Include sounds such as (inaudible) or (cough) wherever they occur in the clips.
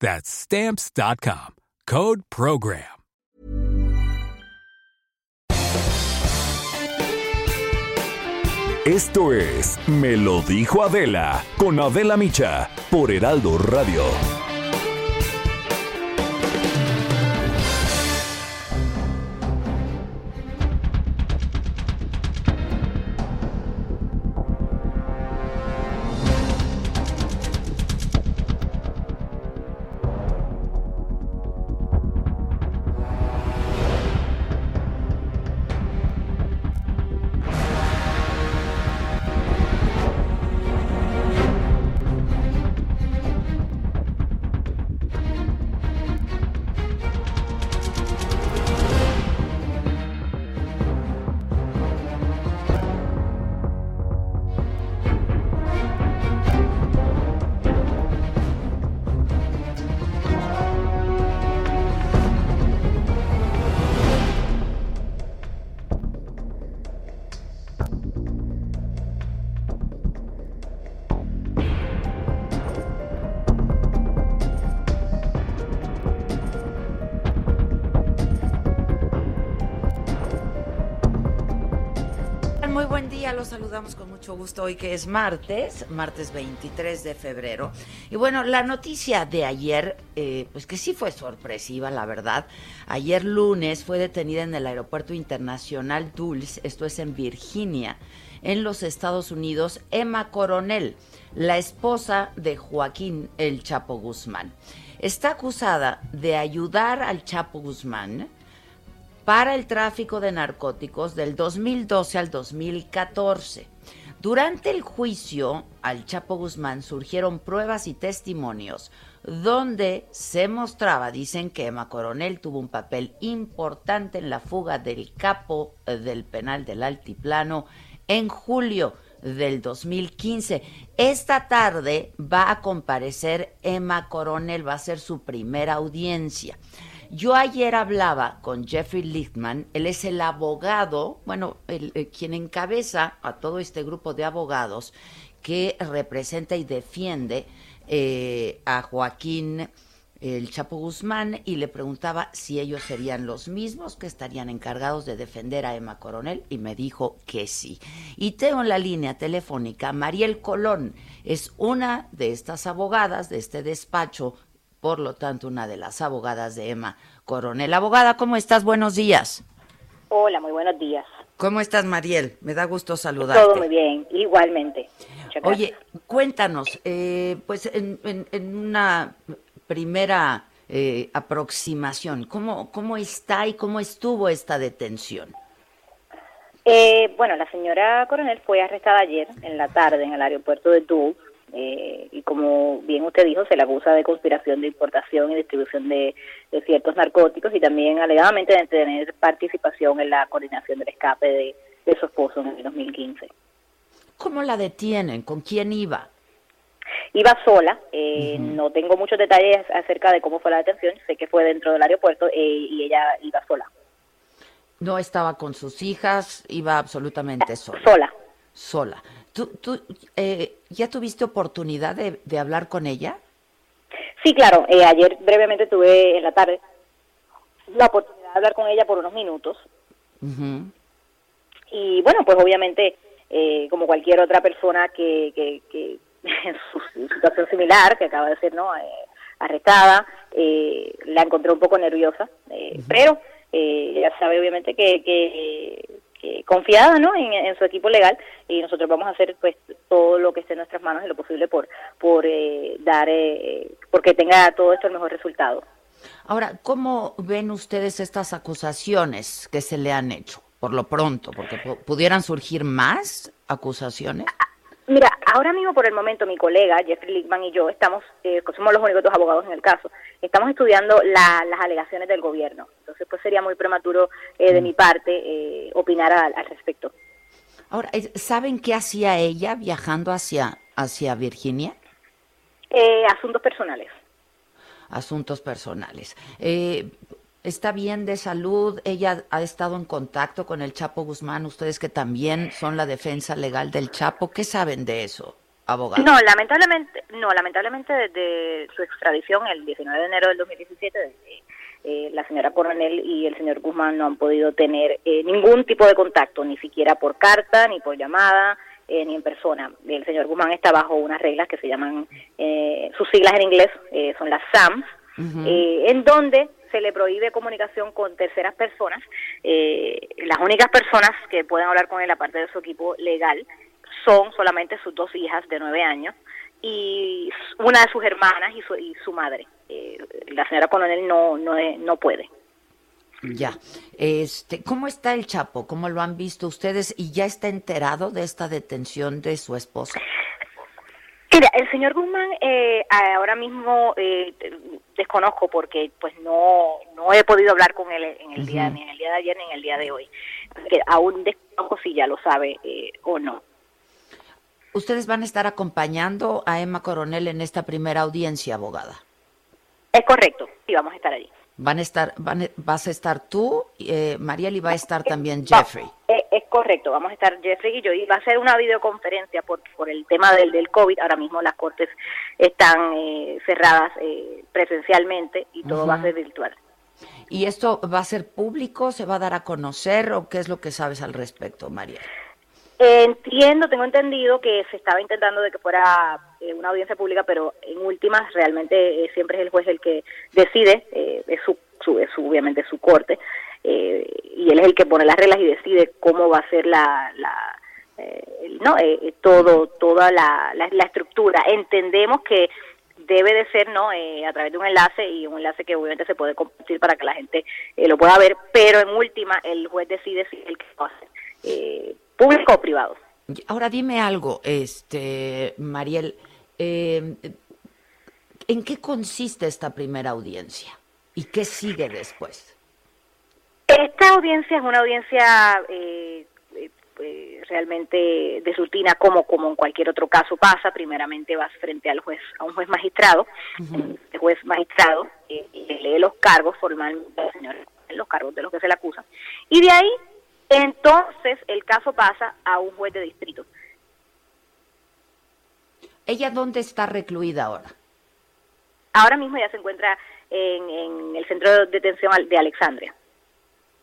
That's Stamps.com. Code Program. Esto es Me lo dijo Adela con Adela Micha por Heraldo Radio. Los saludamos con mucho gusto hoy que es martes, martes 23 de febrero. Y bueno, la noticia de ayer, eh, pues que sí fue sorpresiva, la verdad. Ayer lunes fue detenida en el Aeropuerto Internacional Dulles, esto es en Virginia, en los Estados Unidos, Emma Coronel, la esposa de Joaquín El Chapo Guzmán. Está acusada de ayudar al Chapo Guzmán para el tráfico de narcóticos del 2012 al 2014. Durante el juicio al Chapo Guzmán surgieron pruebas y testimonios donde se mostraba, dicen que Emma Coronel tuvo un papel importante en la fuga del capo eh, del penal del Altiplano en julio del 2015. Esta tarde va a comparecer Emma Coronel, va a ser su primera audiencia. Yo ayer hablaba con Jeffrey Lichtman, él es el abogado, bueno, el, el, quien encabeza a todo este grupo de abogados que representa y defiende eh, a Joaquín el Chapo Guzmán y le preguntaba si ellos serían los mismos que estarían encargados de defender a Emma Coronel y me dijo que sí. Y tengo en la línea telefónica Mariel Colón, es una de estas abogadas de este despacho por lo tanto, una de las abogadas de Emma Coronel. Abogada, ¿cómo estás? Buenos días. Hola, muy buenos días. ¿Cómo estás, Mariel? Me da gusto saludarte. Todo muy bien, igualmente. Oye, cuéntanos, eh, pues en, en, en, una primera eh, aproximación, ¿cómo, ¿cómo está y cómo estuvo esta detención? Eh, bueno, la señora Coronel fue arrestada ayer en la tarde en el aeropuerto de Dulles eh, y como bien usted dijo, se le acusa de conspiración de importación y distribución de, de, ciertos narcóticos y también alegadamente de tener participación en la coordinación del escape de, de su esposo en el 2015. ¿Cómo la detienen? ¿Con quién iba? Iba sola, eh, uh -huh. no tengo muchos detalles acerca de cómo fue la detención, sé que fue dentro del aeropuerto eh, y ella iba sola. No estaba con sus hijas, iba absolutamente sola. Sola. Sola. ¿Tú, tú eh, ya tuviste oportunidad de, de, hablar con ella? Sí, claro. Eh, ayer brevemente tuve en la tarde la oportunidad de hablar con ella por unos minutos. Uh -huh. Y bueno, pues obviamente, eh, como cualquier otra persona que, que, que (laughs) en su situación similar, que acaba de ser no arrestada, la encontré un poco nerviosa. Uh -huh. Pero eh, ya sabe obviamente que, que, confiada ¿no? En, su equipo legal y nosotros vamos a hacer pues todo lo que esté en nuestras manos y lo posible por, por eh, dar, eh, porque tenga todo esto el mejor resultado. Ahora, ¿cómo ven ustedes estas acusaciones que se le han hecho, por lo pronto? Porque pudieran surgir más acusaciones. Mira, ahora mismo por el momento mi colega Jeffrey Lickman y yo estamos, eh, somos los únicos dos abogados en el caso, estamos estudiando las alegaciones del gobierno. Entonces, pues sería muy prematuro eh, de mm. mi parte eh, opinar al, respecto. Ahora, ¿saben qué hacía ella viajando hacia, hacia Virginia? asuntos personales. Asuntos personales. ¿Está bien de salud? ¿Ella ha estado en contacto con el Chapo Guzmán? Ustedes que también son la defensa legal del Chapo, ¿qué saben de eso, abogado? No, lamentablemente, no, lamentablemente desde su extradición el 19 de enero del 2017, eh, la señora Coronel y el señor Guzmán no han podido tener eh, ningún tipo de contacto, ni siquiera por carta, ni por llamada, eh, ni en persona. El señor Guzmán está bajo unas reglas que se llaman, eh, sus siglas en inglés son las SAMS, en donde se le prohíbe comunicación con terceras personas. Eh, las únicas personas que pueden hablar con él, aparte de su equipo legal, son solamente sus dos hijas de nueve años y una de sus hermanas y su, y su madre. Eh, la señora Coronel no, no, no puede. Ya. Este, ¿Cómo está el Chapo? ¿Cómo lo han visto ustedes? ¿Y ya está enterado de esta detención de su esposa? Mira, el señor Guzmán eh, ahora mismo eh, desconozco porque pues no no he podido hablar con él en el día ni en el día de ayer ni en el día de hoy. Que aún desconozco si ya lo sabe eh, o no. ¿Ustedes van a estar acompañando a Emma Coronel en esta primera audiencia, abogada? Es correcto, sí, vamos a estar allí. Van a estar, van, vas a estar tú, eh, Mariel, y va a estar también Jeffrey. Eh, es, correcto, vamos a estar Jeffrey y yo, y va a ser una videoconferencia por, por el tema del, del COVID. Ahora mismo las cortes están eh, cerradas eh, presencialmente y todo va a ser virtual. ¿Y esto va a ser público? ¿Se va a dar a conocer? ¿O qué es lo que sabes al respecto, Mariel? entiendo, tengo entendido que se estaba intentando de que fuera eh, una audiencia pública, pero en últimas realmente eh, siempre es el juez el que decide, eh, es, su, su, es obviamente su corte, y él es el que pone las reglas y decide cómo va a ser la, la no todo toda la, la, estructura. Entendemos que debe de ser no a través de un enlace y un enlace que obviamente se puede compartir para que la gente lo pueda ver, pero en última el juez decide si el que va a hacer público o privado. Ahora dime algo, este Mariel, eh, ¿en qué consiste esta primera audiencia y qué sigue después? Esta audiencia es una audiencia eh, eh, realmente de rutina, como como en cualquier otro caso pasa. Primeramente vas frente al juez, a un juez magistrado, el juez magistrado lee los cargos formalmente, los cargos de los que se le acusa, y de ahí entonces el caso pasa a un juez de distrito. ¿Ella dónde está recluida ahora? Ahora mismo ya se encuentra en, el centro de detención de Alexandria.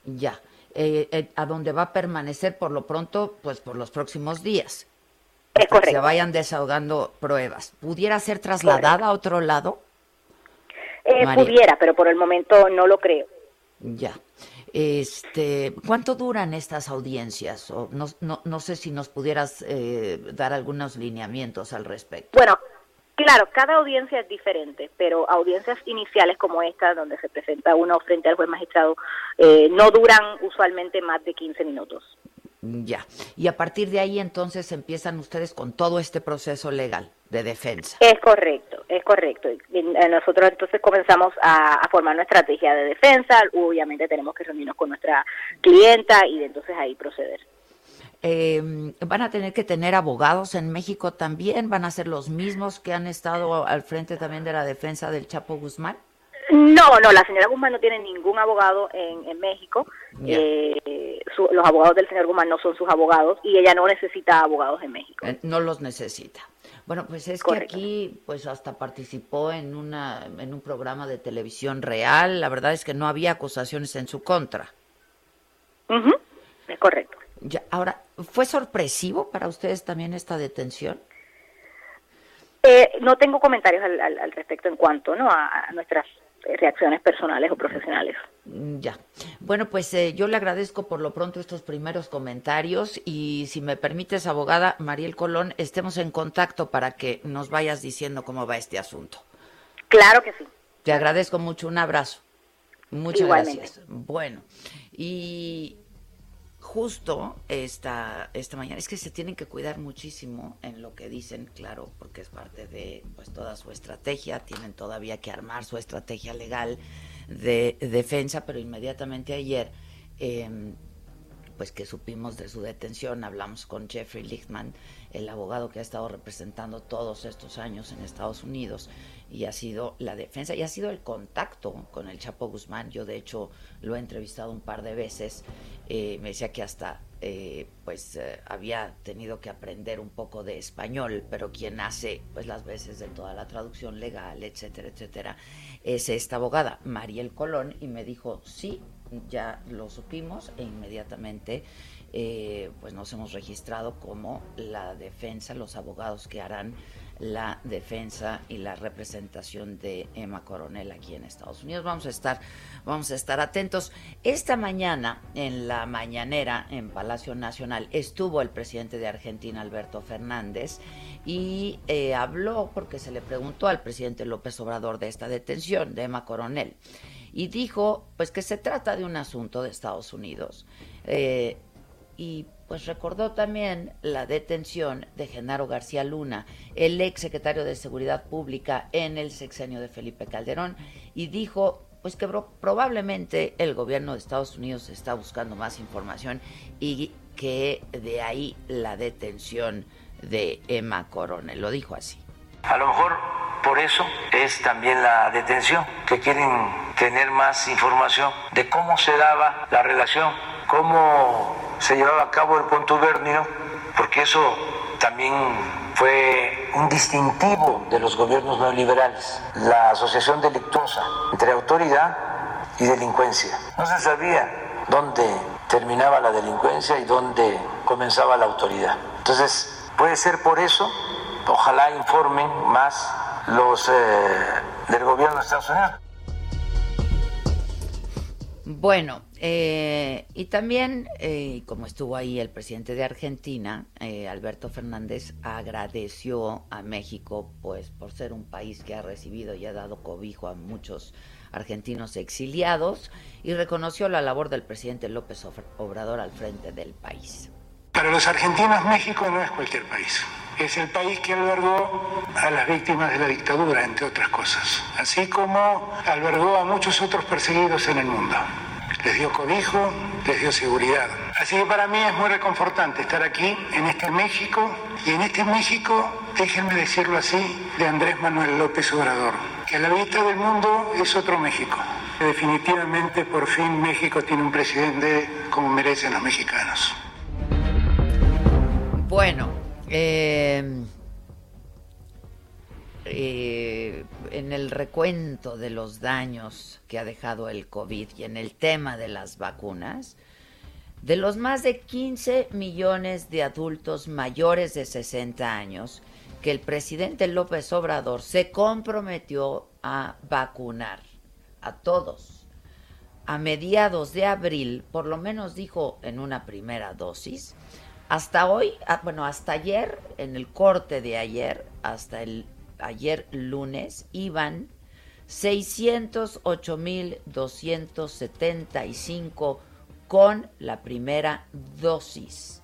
Ya, eh, eh, a dónde va a permanecer por lo pronto, pues por los próximos días. Es correcto. Que se vayan desahogando pruebas. ¿Pudiera ser trasladada a otro lado? Eh, pudiera, pero por el momento no lo creo. Ya. Este, ¿Cuánto duran estas audiencias? O no, no, no sé si nos pudieras eh, dar algunos lineamientos al respecto. Bueno, claro, cada audiencia es diferente, pero audiencias iniciales como esta, donde se presenta uno frente al juez magistrado, eh, no duran usualmente más de 15 minutos. Ya. Y a partir de ahí entonces empiezan ustedes con todo este proceso legal de defensa. Es correcto, es correcto. Eh, nosotros entonces comenzamos a, formar una estrategia de defensa. Obviamente tenemos que reunirnos con nuestra clienta y entonces ahí proceder. Em, ¿Van a tener que tener abogados en México también? ¿Van a ser los mismos que han estado al frente también de la defensa del Chapo Guzmán? No, no, la señora Guzmán no tiene ningún abogado en, en México. Eh, los abogados del señor Guzmán no son sus abogados y ella no necesita abogados en México. Eh, no los necesita. Bueno, pues es que aquí, pues hasta participó en una, en un programa de televisión real. La verdad es que no había acusaciones en su contra. Es correcto. Ya, ahora, ¿fue sorpresivo para ustedes también esta detención? Eh, no tengo comentarios al, respecto en cuanto ¿no? a, nuestras reacciones personales o profesionales. Mm, ya. Bueno, pues eh, yo le agradezco por lo pronto estos primeros comentarios y si me permites, abogada Mariel Colón, estemos en contacto para que nos vayas diciendo cómo va este asunto. Claro que sí. Te agradezco mucho, un abrazo. Muchas gracias. Bueno, y justo esta, esta mañana, es que se tienen que cuidar muchísimo en lo que dicen, claro, porque es parte de pues toda su estrategia, tienen todavía que armar su estrategia legal de defensa, pero inmediatamente ayer, em, pues que supimos de su detención, hablamos con Jeffrey Lichtman, el abogado que ha estado representando todos estos años en Estados Unidos, y ha sido la defensa y ha sido el contacto con el Chapo Guzmán. Yo de hecho lo he entrevistado un par de veces. Eh, me decía que hasta eh, pues eh, había tenido que aprender un poco de español, pero quien hace pues las veces de toda la traducción legal, etcétera, etcétera, es esta abogada, Mariel Colón, y me dijo, sí, ya lo supimos e inmediatamente pues nos hemos registrado como la defensa, los abogados que harán la defensa y la representación de Emma Coronel aquí en Estados Unidos. Vamos a estar, vamos a estar atentos. Esta mañana, en la mañanera en Palacio Nacional, estuvo el presidente de Argentina, Alberto Fernández, y eh, habló porque se le preguntó al presidente López Obrador de esta detención de Emma Coronel. Y dijo, pues que se trata de un asunto de Estados Unidos. Eh, y pues recordó también la detención de Genaro García Luna, el ex secretario de Seguridad Pública en el sexenio de Felipe Calderón, y dijo pues que probablemente el gobierno de Estados Unidos está buscando más información y que de ahí la detención de Emma Coronel. Lo dijo así. A lo mejor por eso es también la detención, que quieren tener más información de cómo se daba la relación, cómo se llevaba a cabo el contubernio, porque eso también fue un distintivo de los gobiernos neoliberales, la asociación delictuosa entre autoridad y delincuencia. No se sabía dónde terminaba la delincuencia y dónde comenzaba la autoridad. Entonces, puede ser por eso, ojalá informen más los eh, del gobierno de Estados Unidos. Bueno, eh, y también, eh, como estuvo ahí el presidente de Argentina, eh, Alberto Fernández, agradeció a México pues por ser un país que ha recibido y ha dado cobijo a muchos argentinos exiliados y reconoció la labor del presidente López Obrador al frente del país. Para los argentinos México no es cualquier país. Es el país que albergó a las víctimas de la dictadura, entre otras cosas, así como albergó a muchos otros perseguidos en el mundo les dio cobijo, les dio seguridad. Así que para mí es muy reconfortante estar aquí, en este México, y en este México, déjenme decirlo así, de Andrés Manuel López Obrador, que a la vista del mundo es otro México. Definitivamente, por fin, México tiene un presidente como merecen los mexicanos. Bueno, eh, eh, en el recuento de los daños que ha dejado el COVID y en el tema de las vacunas, de los más de 15 millones de adultos mayores de 60 años que el presidente López Obrador se comprometió a vacunar a todos. A mediados de abril, por lo menos dijo en una primera dosis, hasta hoy, ah, bueno, hasta ayer, en el corte de ayer, hasta el ayer lunes iban 608.275 con la primera dosis.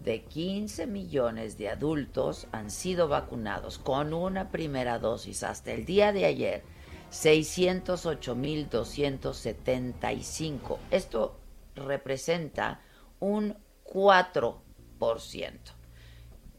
De 15 millones de adultos han sido vacunados con una primera dosis hasta el día de ayer. 608.275. Esto representa un 4%.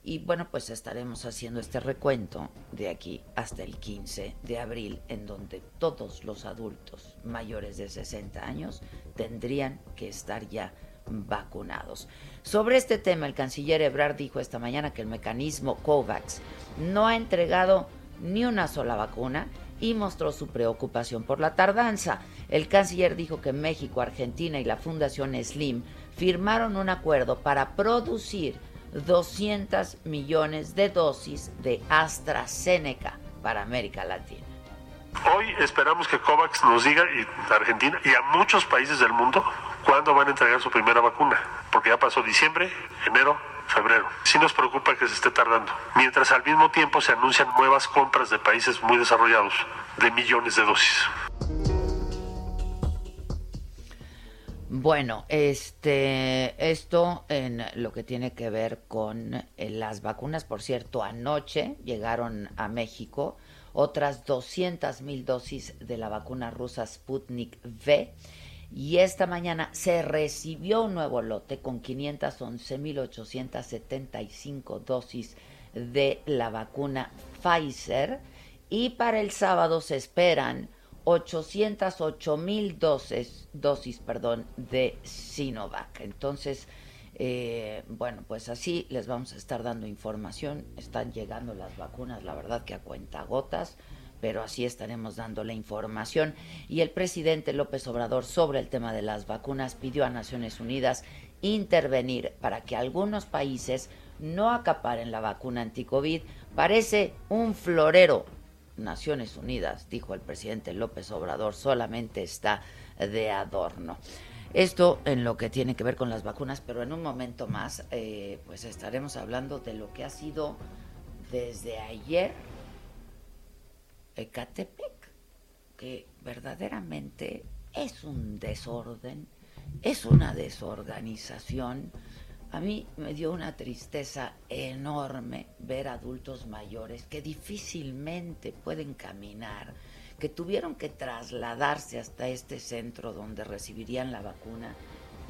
Y bueno, pues estaremos haciendo este recuento de aquí hasta el 15 de abril, en donde todos los adultos mayores de 60 años tendrían que estar ya vacunados. Sobre este tema, el canciller Ebrard dijo esta mañana que el mecanismo COVAX no ha entregado ni una sola vacuna y mostró su preocupación por la tardanza. El canciller dijo que México, Argentina y la Fundación Slim firmaron un acuerdo para producir 200 millones de dosis de AstraZeneca para América Latina. Hoy esperamos que COVAX nos diga, y Argentina y a muchos países del mundo, cuándo van a entregar su primera vacuna, porque ya pasó diciembre, enero, febrero. Sí nos preocupa que se esté tardando, mientras al mismo tiempo se anuncian nuevas compras de países muy desarrollados de millones de dosis. Bueno, este, esto en lo que tiene que ver con eh, las vacunas, por cierto, anoche llegaron a México otras 200 mil dosis de la vacuna rusa Sputnik V y esta mañana se recibió un nuevo lote con 511 mil 875 dosis de la vacuna Pfizer y para el sábado se esperan 808 mil dosis, dosis perdón, de Sinovac. Entonces, eh, bueno, pues así les vamos a estar dando información. Están llegando las vacunas, la verdad que a cuenta gotas, pero así estaremos dando la información. Y el presidente López Obrador sobre el tema de las vacunas pidió a Naciones Unidas intervenir para que algunos países no acaparen la vacuna anticovid. Parece un florero Naciones Unidas, dijo el presidente López Obrador, solamente está de adorno. Esto en lo que tiene que ver con las vacunas, pero en un momento más, eh, pues estaremos hablando de lo que ha sido desde ayer Ecatepec, que verdaderamente es un desorden, es una desorganización a mí me dio una tristeza enorme ver adultos mayores que difícilmente pueden caminar, que tuvieron que trasladarse hasta este centro donde recibirían la vacuna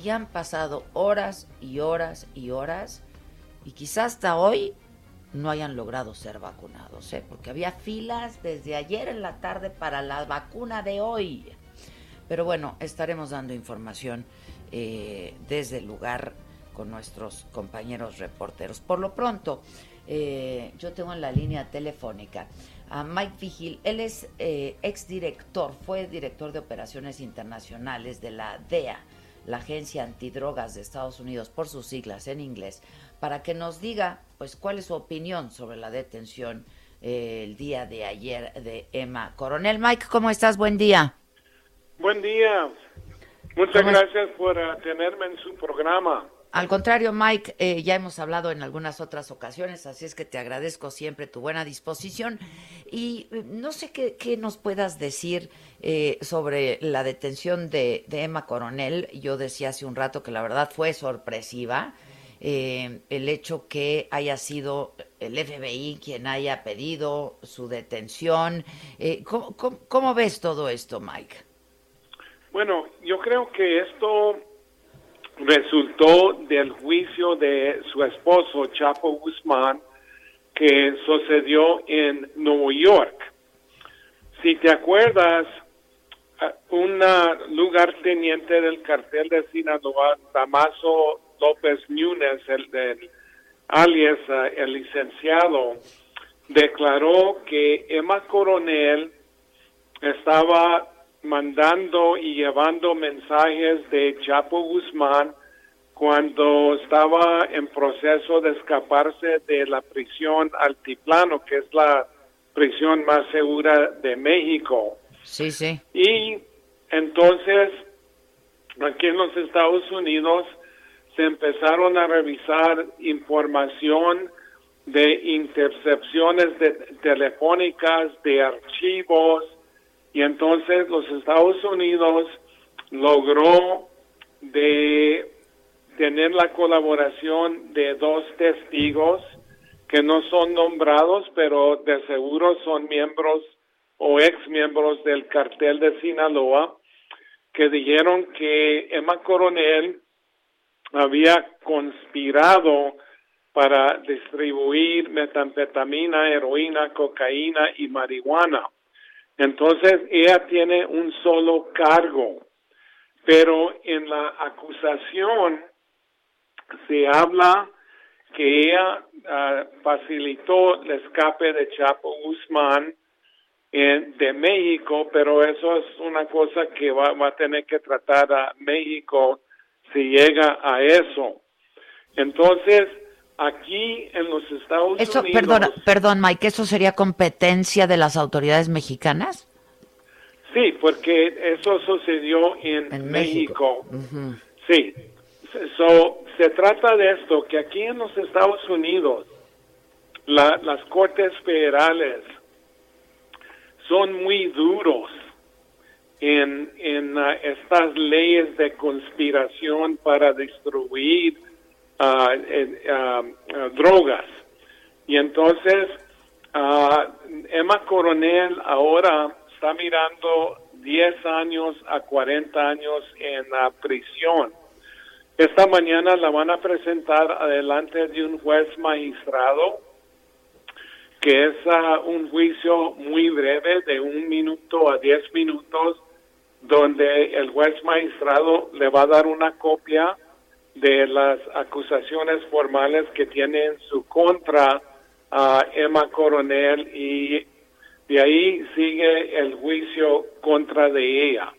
y han pasado horas y horas y horas y quizás hasta hoy no hayan logrado ser vacunados, ¿eh? porque había filas desde ayer en la tarde para la vacuna de hoy. Pero bueno, estaremos dando información eh, desde el lugar con nuestros compañeros reporteros. Por lo pronto, eh, yo tengo en la línea telefónica a Mike Vigil. Él es eh, exdirector, fue director de operaciones internacionales de la DEA, la Agencia Antidrogas de Estados Unidos, por sus siglas en inglés, para que nos diga, pues, cuál es su opinión sobre la detención eh, el día de ayer de Emma Coronel. Mike, ¿cómo estás? Buen día. Buen día. Muchas gracias por tenerme en su programa. Al contrario, Mike, eh, ya hemos hablado en algunas otras ocasiones, así es que te agradezco siempre tu buena disposición. Y eh, no sé qué, nos puedas decir eh, sobre la detención de, Emma Coronel. Yo decía hace un rato que la verdad fue sorpresiva el hecho que haya sido el FBI quien haya pedido su detención. ¿cómo, cómo ves todo esto, Mike? Bueno, yo creo que esto resultó del juicio de su esposo Chapo Guzmán que sucedió en Nueva York. Si te acuerdas, un lugarteniente del cartel de Sinaloa, Damaso López Núñez, el, alias el licenciado, declaró que Emma Coronel estaba mandando y llevando mensajes de Chapo Guzmán cuando estaba en proceso de escaparse de la prisión Altiplano, que es la prisión más segura de México. Sí, sí. Y entonces, aquí en los Estados Unidos se empezaron a revisar información de intercepciones de, telefónicas, de archivos, y entonces los Estados Unidos logró de tener la colaboración de dos testigos que no son nombrados, pero de seguro son miembros o ex miembros del cartel de Sinaloa, que dijeron que Emma Coronel había conspirado para distribuir metanfetamina, heroína, cocaína y marihuana. Entonces, ella tiene un solo cargo, pero en la acusación se habla que ella ah, facilitó el escape de Chapo Guzmán de México, pero eso es una cosa que va, va, a tener que tratar a México si llega a eso. Entonces, Aquí en los Estados eso, Unidos. Perdón, perdón, Mike, ¿eso sería competencia de las autoridades mexicanas? Sí, porque eso sucedió en, México. Sí. So, se trata de esto, que aquí en los Estados Unidos, las cortes federales son muy duros en, en uh, estas leyes de conspiración para distribuir uh, uh, drogas. Y entonces, Emma Coronel ahora está mirando 10 años a 40 años en la prisión. Esta mañana la van a presentar adelante de un juez magistrado, que es ah, un juicio muy breve, de un minuto a 10 minutos, donde el juez magistrado le va a dar una copia de las acusaciones formales que tiene en su contra a Emma Coronel y de ahí sigue el juicio contra de ella.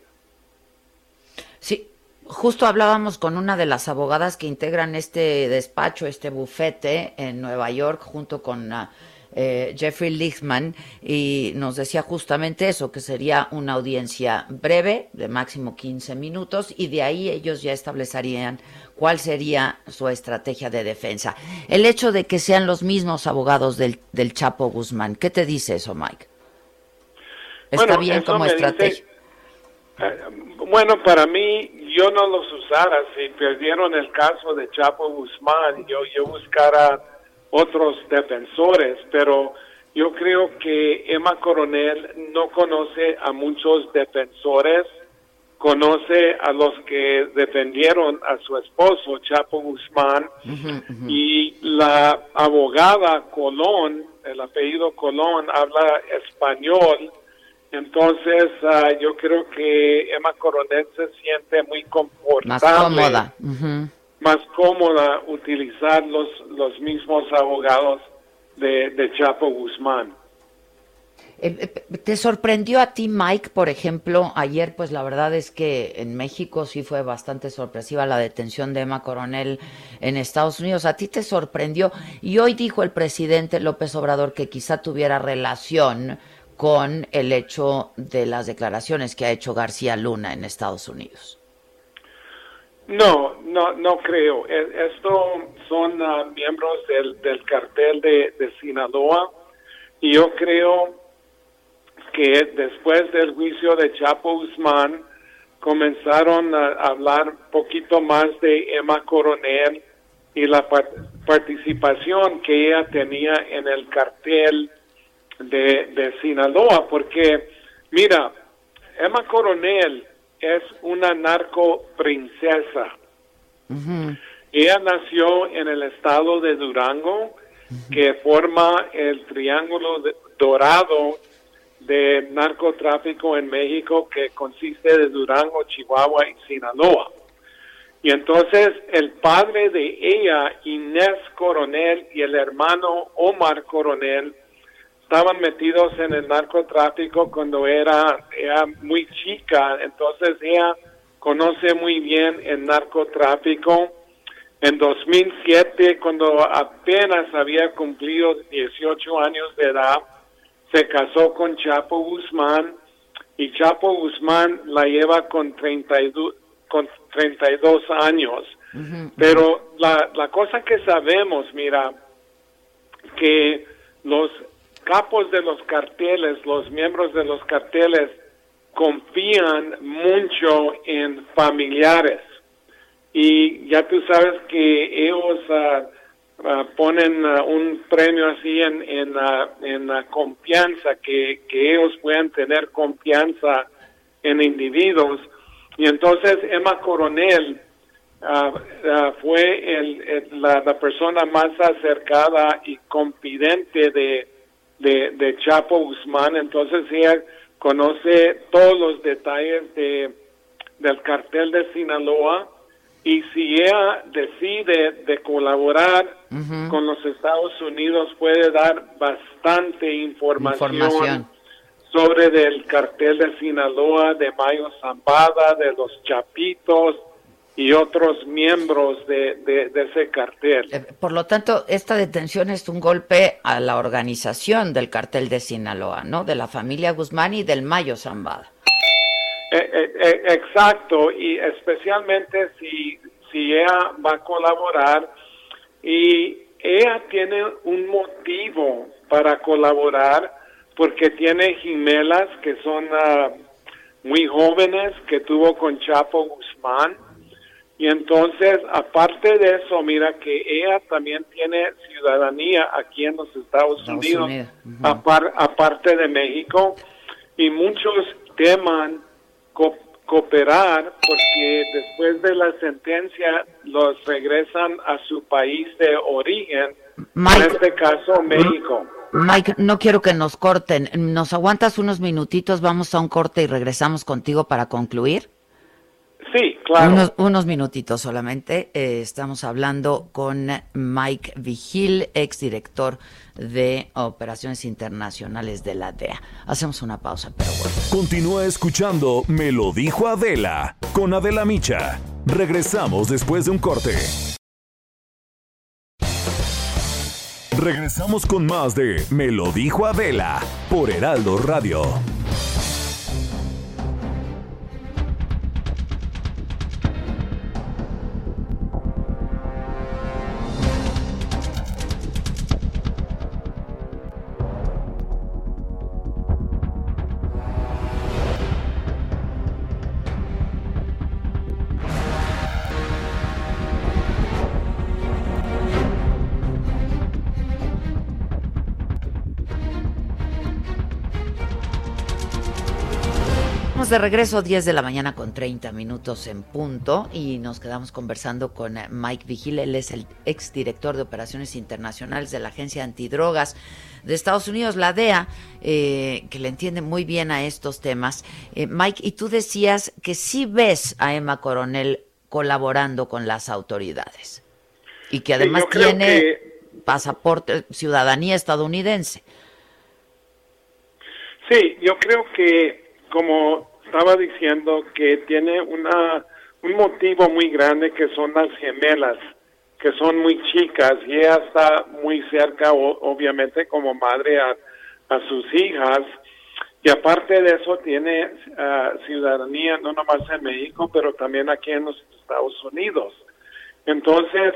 Sí, justo hablábamos con una de las abogadas que integran este despacho, este bufete en Nueva York, junto con uh, eh, Jeffrey Lichtman, y nos decía justamente eso, que sería una audiencia breve, de máximo 15 minutos, y de ahí ellos ya establecerían cuál sería su estrategia de defensa. El hecho de que sean los mismos abogados del, del Chapo Guzmán, ¿qué te dice eso, Mike? Está bien como estrategia. Eh, bueno, para mí, yo no los usara. Si perdieron el caso de Chapo Guzmán, yo, yo buscara otros defensores, pero yo creo que Emma Coronel no conoce a muchos defensores, conoce a los que defendieron a su esposo, Chapo Guzmán, y la abogada Colón, el apellido Colón, habla español entonces, ah, yo creo que Emma Coronel se siente muy confortable. Más cómoda. Más cómoda utilizar los, los mismos abogados de, Chapo Guzmán. Eh, eh, ¿Te sorprendió a ti, Mike, por ejemplo? Ayer, pues la verdad es que en México sí fue bastante sorpresiva la detención de Emma Coronel en Estados Unidos. ¿A ti te sorprendió? Y hoy dijo el presidente López Obrador que quizá tuviera relación con el hecho de las declaraciones que ha hecho García Luna en Estados Unidos. No, no, no creo. E, Estos son ah, miembros del, del cartel de, de, Sinaloa y yo creo que después del juicio de Chapo Guzmán comenzaron a hablar poquito más de Emma Coronel y la participación que ella tenía en el cartel de, de Sinaloa, porque mira, Emma Coronel es una narco princesa. Ella nació en el estado de Durango, que forma el triángulo dorado de narcotráfico en México, que consiste de Durango, Chihuahua y Sinaloa. Y entonces el padre de ella, Inés Coronel, y el hermano Omar Coronel, estaban metidos en el narcotráfico cuando era, muy chica, entonces ella conoce muy bien el narcotráfico. En 2007, cuando apenas había cumplido 18 años de edad, se casó con Chapo Guzmán y Chapo Guzmán la lleva con 32, con 32 años. Pero la, la cosa que sabemos, mira, que los capos de los carteles, los miembros de los carteles, confían mucho en familiares. Y ya tú sabes que ellos ah, ah, ponen ah, un premio así en, en, en la confianza, que, que ellos puedan tener confianza en individuos. Y entonces Emma Coronel fue el, la, la persona más acercada y confidente de, de, Chapo Guzmán, entonces ella conoce todos los detalles de, del cartel de Sinaloa y si ella decide de colaborar con los Estados Unidos puede dar bastante información, sobre del cartel de Sinaloa, de Mayo Zambada, de los Chapitos, y otros miembros de, de, ese cartel. Eh, por lo tanto, esta detención es un golpe a la organización del cartel de Sinaloa, ¿no? De la familia Guzmán y del Mayo Zambada. Eh, eh, eh, exacto, y especialmente si, si ella va a colaborar y ella tiene un motivo para colaborar porque tiene gemelas que son ah, muy jóvenes que tuvo con Chapo Guzmán y entonces aparte de eso mira que ella también tiene ciudadanía aquí en los Estados, Unidos, aparte de México y muchos teman cooperar porque después de la sentencia los regresan a su país de origen, en este caso México. Mike, no quiero que nos corten. ¿Nos aguantas unos minutitos? Vamos a un corte y regresamos contigo para concluir. Sí, claro. Unos, minutitos solamente. Eh, estamos hablando con Mike Vigil, exdirector de Operaciones Internacionales de la DEA. Hacemos una pausa, pero bueno. Continúa escuchando Me lo dijo Adela con Adela Micha. Regresamos después de un corte. Regresamos con más de Me lo dijo Adela por Heraldo Radio. De regreso, 10 de la mañana con 30 minutos en punto, y nos quedamos conversando con eh, Mike Vigil. Él es el exdirector de Operaciones Internacionales de la Agencia Antidrogas de Estados Unidos, la DEA, eh, que le entiende muy bien a estos temas. Eh, Mike, y tú decías que sí ves a Emma Coronel colaborando con las autoridades y que además tiene pasaporte, ciudadanía estadounidense. Sí, yo creo que como estaba diciendo que tiene una un motivo muy grande que son las gemelas, que son muy chicas y ella está muy cerca, obviamente, como madre a, sus hijas. Y aparte de eso, tiene ah, ciudadanía no nomás en México, pero también aquí en los Estados Unidos. Entonces,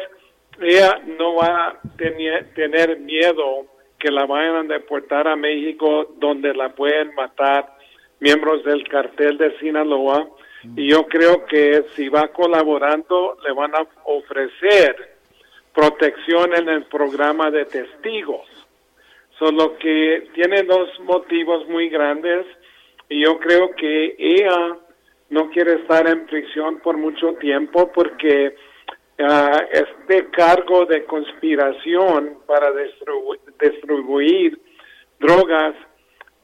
ella no va a tener, tener miedo que la vayan a deportar a México, donde la pueden matar miembros del cartel de Sinaloa y yo creo que si va colaborando le van a ofrecer protección en el programa de testigos. Solo que tiene dos motivos muy grandes y yo creo que ella no quiere estar en prisión por mucho tiempo porque uh, este cargo de conspiración para distribuir drogas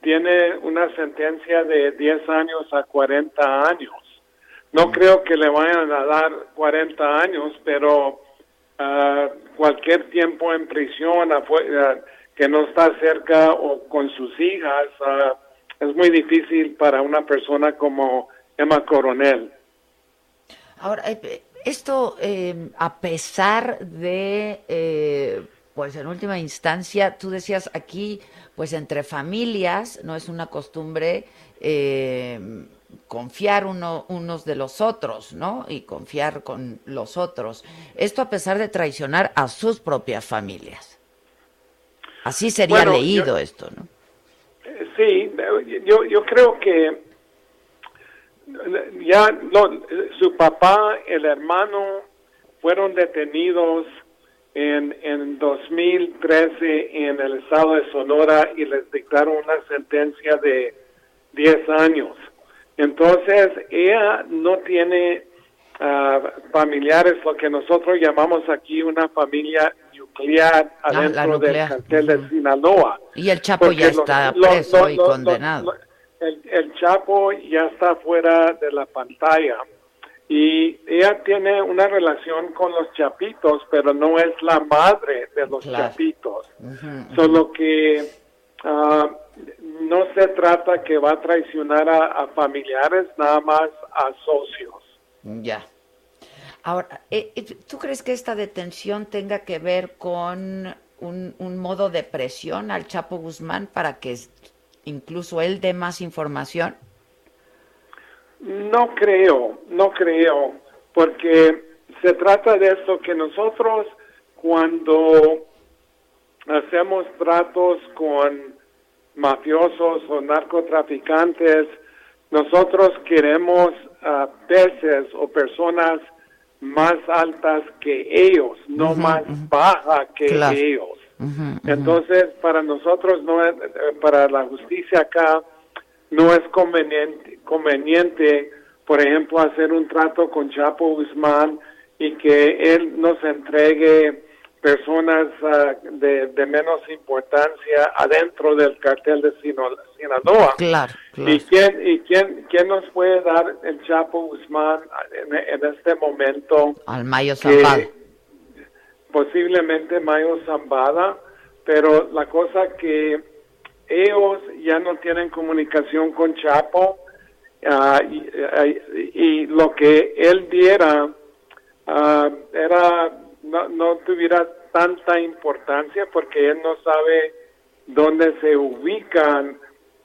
tiene una sentencia de 10 años a 40 años. No mm. creo que le vayan a dar 40 años, pero ah, cualquier tiempo en prisión que no está cerca o con sus hijas ah, es muy difícil para una persona como Emma Coronel. Ahora, eh, esto eh, a pesar de, eh, pues en última instancia, tú decías aquí pues entre familias no es una costumbre eh, confiar uno, unos de los otros, ¿no? Y confiar con los otros. Esto a pesar de traicionar a sus propias familias. Así sería leído esto, ¿no? Sí, yo, yo creo que ya no, su papá, el hermano, fueron detenidos en, en 2013 en el estado de Sonora y les dictaron una sentencia de 10 años. Entonces, ella no tiene ah, familiares, lo que nosotros llamamos aquí una familia nuclear ah, adentro del cartel de Sinaloa. Y el Chapo ya está preso y condenado. el, el Chapo ya está fuera de la pantalla y ella tiene una relación con los chapitos, pero no es la madre de los chapitos. Solo que ah, no se trata que va a traicionar a, familiares, nada más a socios. Ya. Ahora, eh, eh, ¿tú crees que esta detención tenga que ver con un, un modo de presión al Chapo Guzmán para que incluso él dé más información? No creo, no creo, porque se trata de esto que nosotros cuando hacemos tratos con mafiosos o narcotraficantes, nosotros queremos a peces o personas más altas que ellos, no más baja que ellos. Entonces, para nosotros, no es, para la justicia acá, no es conveniente, conveniente, por ejemplo, hacer un trato con Chapo Guzmán y que él nos entregue personas ah, de, menos importancia adentro del cartel de Sinaloa. Claro, ¿Y, quién, y quién, quién nos puede dar el Chapo Guzmán en, este momento? Al Mayo Zambada. Posiblemente Mayo Zambada, pero la cosa que ellos ya no tienen comunicación con Chapo ah, y, lo que él diera ah, era no, no tuviera tanta importancia porque él no sabe dónde se ubican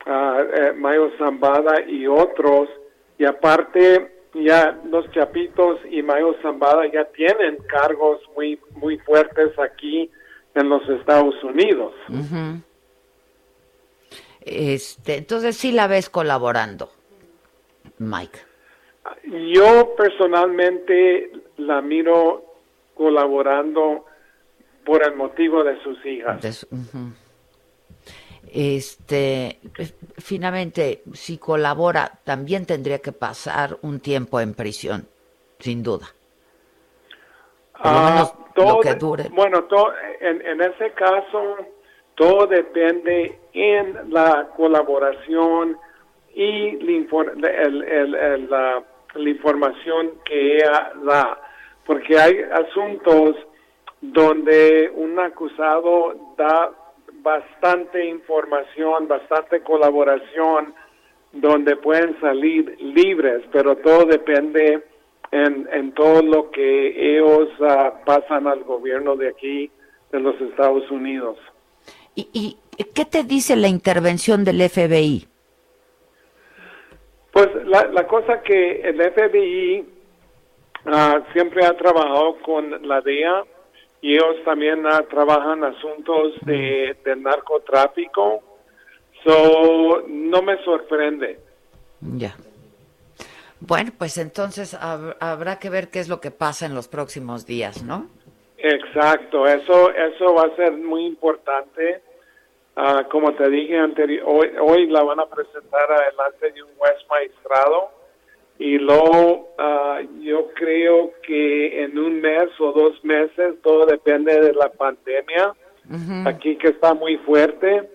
uh, Mayo Zambada y otros y aparte ya los Chapitos y Mayo Zambada ya tienen cargos muy muy fuertes aquí en los Estados Unidos. Este, entonces sí la ves colaborando, Mike. Yo personalmente la miro colaborando por el motivo de sus hijas. Este, finalmente, si colabora, también tendría que pasar un tiempo en prisión, sin duda. Ah, todo, que dure. Bueno, en, en ese caso, todo depende en la colaboración y la, la información que ella da porque hay asuntos donde un acusado da bastante información, bastante colaboración, donde pueden salir libres, pero todo depende en, en todo lo que ellos ah, pasan al gobierno de aquí, de los Estados Unidos. ¿Y, ¿Y, qué te dice la intervención del FBI? Pues la, la cosa que el FBI Ah, siempre ha trabajado con la DEA y ellos también uh, trabajan asuntos de, narcotráfico. So, no me sorprende. Ya. Bueno, pues entonces habrá que ver qué es lo que pasa en los próximos días, ¿no? Exacto, eso eso va a ser muy importante. Ah, como te dije anterior, hoy, hoy la van a presentar adelante de un juez maestrado y luego ah, yo creo que en un mes o dos meses, todo depende de la pandemia, aquí que está muy fuerte,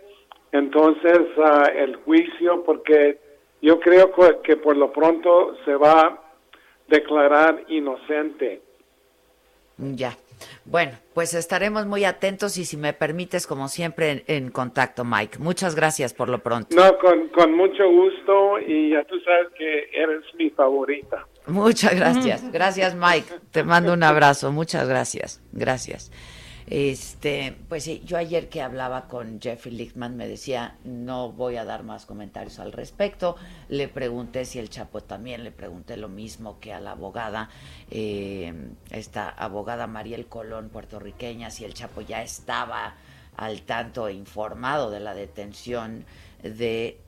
entonces uh, el juicio, porque yo creo que por lo pronto se va a declarar inocente. Ya. Bueno, pues estaremos muy atentos y si me permites, como siempre, en, contacto, Mike. Muchas gracias por lo pronto. No, con, con, mucho gusto y ya tú sabes que eres mi favorita. Muchas gracias. Gracias, Mike. Te mando un abrazo. Muchas gracias. Gracias. Este, pues sí, yo ayer que hablaba con Jeffrey Lichtman me decía, no voy a dar más comentarios al respecto. Le pregunté si el Chapo también, le pregunté lo mismo que a la abogada, eh, esta abogada Mariel Colón, puertorriqueña, si el Chapo ya estaba al tanto e informado de la detención de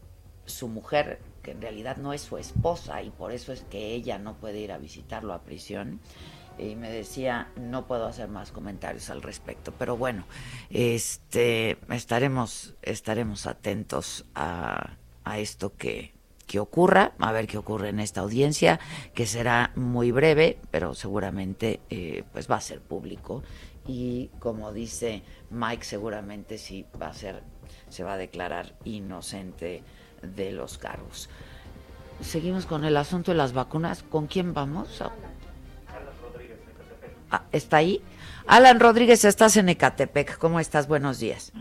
su mujer, que en realidad no es su esposa y por eso es que ella no puede ir a visitarlo a prisión y me decía no puedo hacer más comentarios al respecto pero bueno este estaremos estaremos atentos a, a esto que, que ocurra a ver qué ocurre en esta audiencia que será muy breve pero seguramente eh, pues va a ser público. Y como dice Mike seguramente sí va a ser se va a declarar inocente de los cargos. Seguimos con el asunto de las vacunas. Con quién vamos Ah, ¿Está ahí? Alan Rodríguez, estás en Ecatepec. ¿Cómo estás? Buenos días.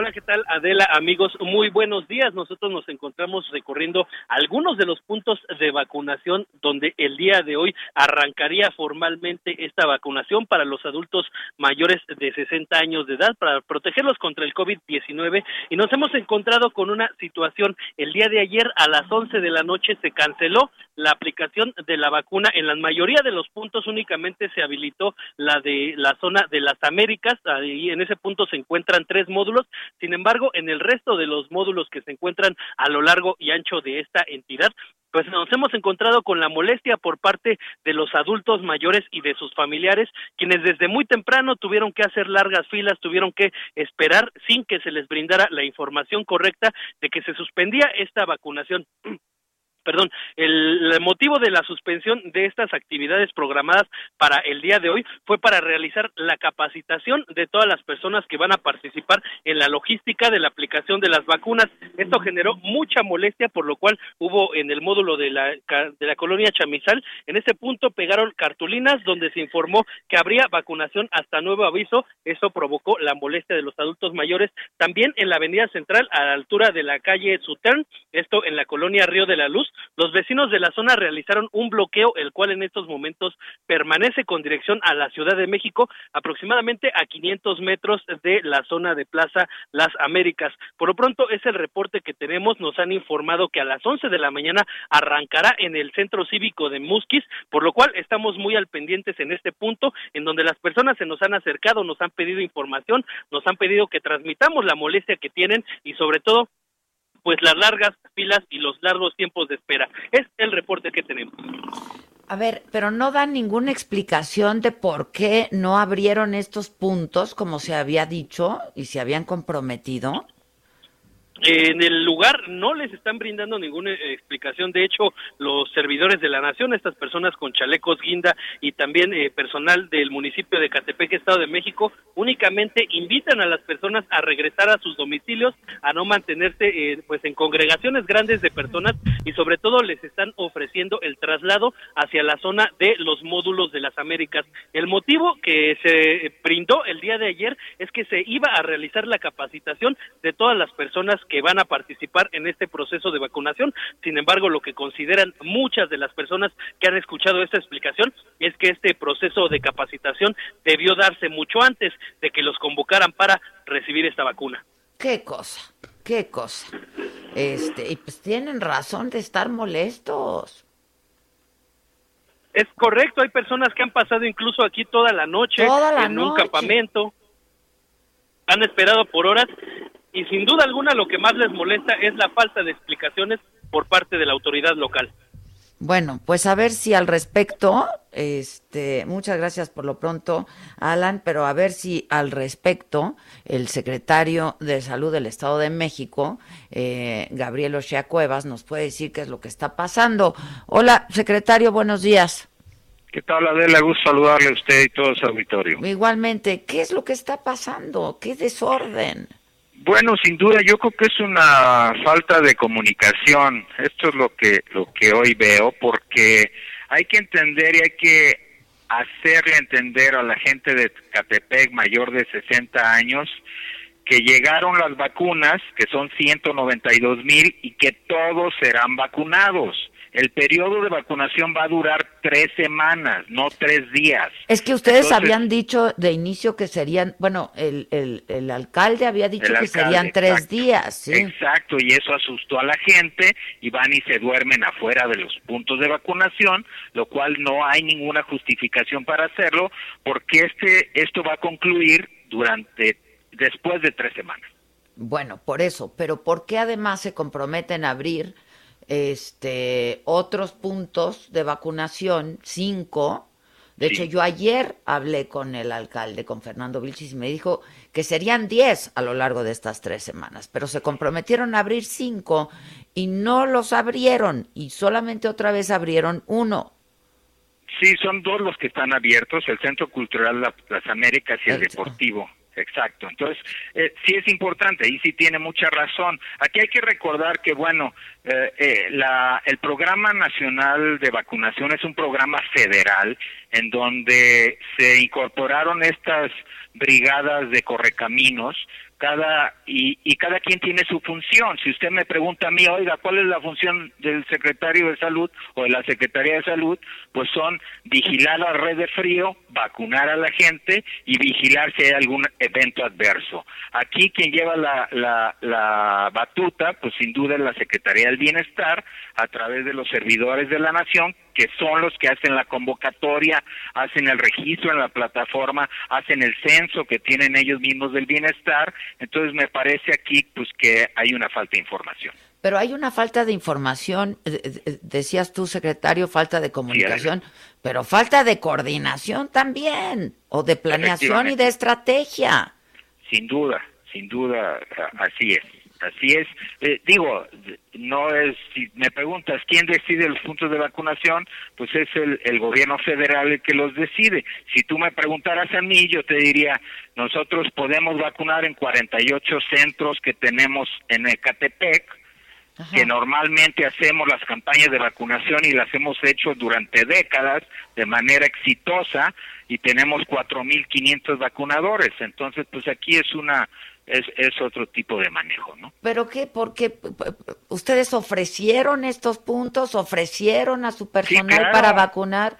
Hola, ¿qué tal Adela? Amigos, muy buenos días. Nosotros nos encontramos recorriendo algunos de los puntos de vacunación donde el día de hoy arrancaría formalmente esta vacunación para los adultos mayores de 60 años de edad para protegerlos contra el COVID-19 y nos hemos encontrado con una situación. El día de ayer a las 11 de la noche se canceló la aplicación de la vacuna. En la mayoría de los puntos únicamente se habilitó la de la zona de las Américas. Ahí en ese punto se encuentran tres módulos sin embargo, en el resto de los módulos que se encuentran a lo largo y ancho de esta entidad, pues nos hemos encontrado con la molestia por parte de los adultos mayores y de sus familiares, quienes desde muy temprano tuvieron que hacer largas filas, tuvieron que esperar sin que se les brindara la información correcta de que se suspendía esta vacunación perdón, el, motivo de la suspensión de estas actividades programadas para el día de hoy fue para realizar la capacitación de todas las personas que van a participar en la logística de la aplicación de las vacunas. Esto generó mucha molestia, por lo cual hubo en el módulo de la, de la colonia Chamizal, en ese punto pegaron cartulinas donde se informó que habría vacunación hasta nuevo aviso. Eso provocó la molestia de los adultos mayores. También en la avenida central, a la altura de la calle Sutern, esto en la colonia Río de la Luz, los vecinos de la zona realizaron un bloqueo, el cual en estos momentos permanece con dirección a la Ciudad de México, aproximadamente a 500 metros de la zona de Plaza Las Américas. Por lo pronto es el reporte que tenemos. Nos han informado que a las 11 de la mañana arrancará en el centro cívico de Musquis, por lo cual estamos muy al pendientes en este punto, en donde las personas se nos han acercado, nos han pedido información, nos han pedido que transmitamos la molestia que tienen y sobre todo pues las largas filas y los largos tiempos de espera. Es el reporte que tenemos. A ver, pero no dan ninguna explicación de por qué no abrieron estos puntos como se había dicho y se habían comprometido. En el lugar no les están brindando ninguna eh, explicación. De hecho, los servidores de la nación, estas personas con chalecos guinda y también eh, personal del municipio de Catepec, Estado de México, únicamente invitan a las personas a regresar a sus domicilios, a no mantenerse eh, pues en congregaciones grandes de personas y sobre todo les están ofreciendo el traslado hacia la zona de los módulos de las Américas. El motivo que se brindó el día de ayer es que se iba a realizar la capacitación de todas las personas que van a participar en este proceso de vacunación. Sin embargo, lo que consideran muchas de las personas que han escuchado esta explicación es que este proceso de capacitación debió darse mucho antes de que los convocaran para recibir esta vacuna. Qué cosa, qué cosa. Este, y pues tienen razón de estar molestos. Es correcto, hay personas que han pasado incluso aquí toda la noche en un campamento, han esperado por horas y sin duda alguna lo que más les molesta es la falta de explicaciones por parte de la autoridad local. Bueno, pues a ver si al respecto, este, muchas gracias por lo pronto, Alan, pero a ver si al respecto el secretario de Salud del Estado de México, eh, Gabriel Ochea Cuevas, nos puede decir qué es lo que está pasando. Hola, secretario, buenos días. ¿Qué tal, Adela? Gusto saludarle a usted y todo su auditorio. Igualmente, ¿qué es lo que está pasando? ¿Qué desorden? Bueno, sin duda, yo creo que es una falta de comunicación. Esto es lo que lo que hoy veo, porque hay que entender y hay que hacerle entender a la gente de Catepec mayor de 60 años que llegaron las vacunas, que son 192 mil, y que todos serán vacunados. El periodo de vacunación va a durar tres semanas, no tres días. Es que ustedes habían dicho de inicio que serían, bueno, el, el, el alcalde había dicho que serían tres días. ¿sí? Exacto, y eso asustó a la gente y van y se duermen afuera de los puntos de vacunación, lo cual no hay ninguna justificación para hacerlo, porque este esto va a concluir durante después de tres semanas. Bueno, por eso, pero ¿por qué además se comprometen a abrir? Este, otros puntos de vacunación, cinco. De hecho, yo ayer hablé con el alcalde, con Fernando Vilchis, y me dijo que serían diez a lo largo de estas tres semanas, pero se comprometieron a abrir cinco y no los abrieron y solamente otra vez abrieron uno. Sí, son dos los que están abiertos, el Centro Cultural Las Américas y el, Deportivo. Exacto. Entonces, eh, sí es importante y sí tiene mucha razón. Aquí hay que recordar que, bueno, eh, eh, la, el Programa Nacional de Vacunación es un programa federal en donde se incorporaron estas brigadas de correcaminos cada y, y, cada quien tiene su función. Si usted me pregunta a mí, oiga, ¿cuál es la función del secretario de salud o de la secretaría de salud? Pues son vigilar la red de frío, vacunar a la gente y vigilar si hay algún evento adverso. Aquí quien lleva la, la, la batuta, pues sin duda es la Secretaría del Bienestar a través de los servidores de la nación que son los que hacen la convocatoria, hacen el registro en la plataforma, hacen el censo que tienen ellos mismos del bienestar. Entonces me parece aquí pues que hay una falta de información. Pero hay una falta de información, eh, eh, decías tú, secretario, falta de comunicación, pero falta de coordinación también, o de planeación y de estrategia. Sin duda, sin duda, así es. Así es. Eh, digo, no es, si me preguntas quién decide los puntos de vacunación, pues es el, el gobierno federal el que los decide. Si tú me preguntaras a mí, yo te diría, nosotros podemos vacunar en 48 centros que tenemos en Ecatepec, que normalmente hacemos las campañas de vacunación y las hemos hecho durante décadas de manera exitosa y tenemos 4.500 vacunadores. Entonces, pues aquí es una es, es otro tipo de manejo, ¿no? ¿Pero qué? Porque ustedes ofrecieron estos puntos, ofrecieron a su personal para vacunar.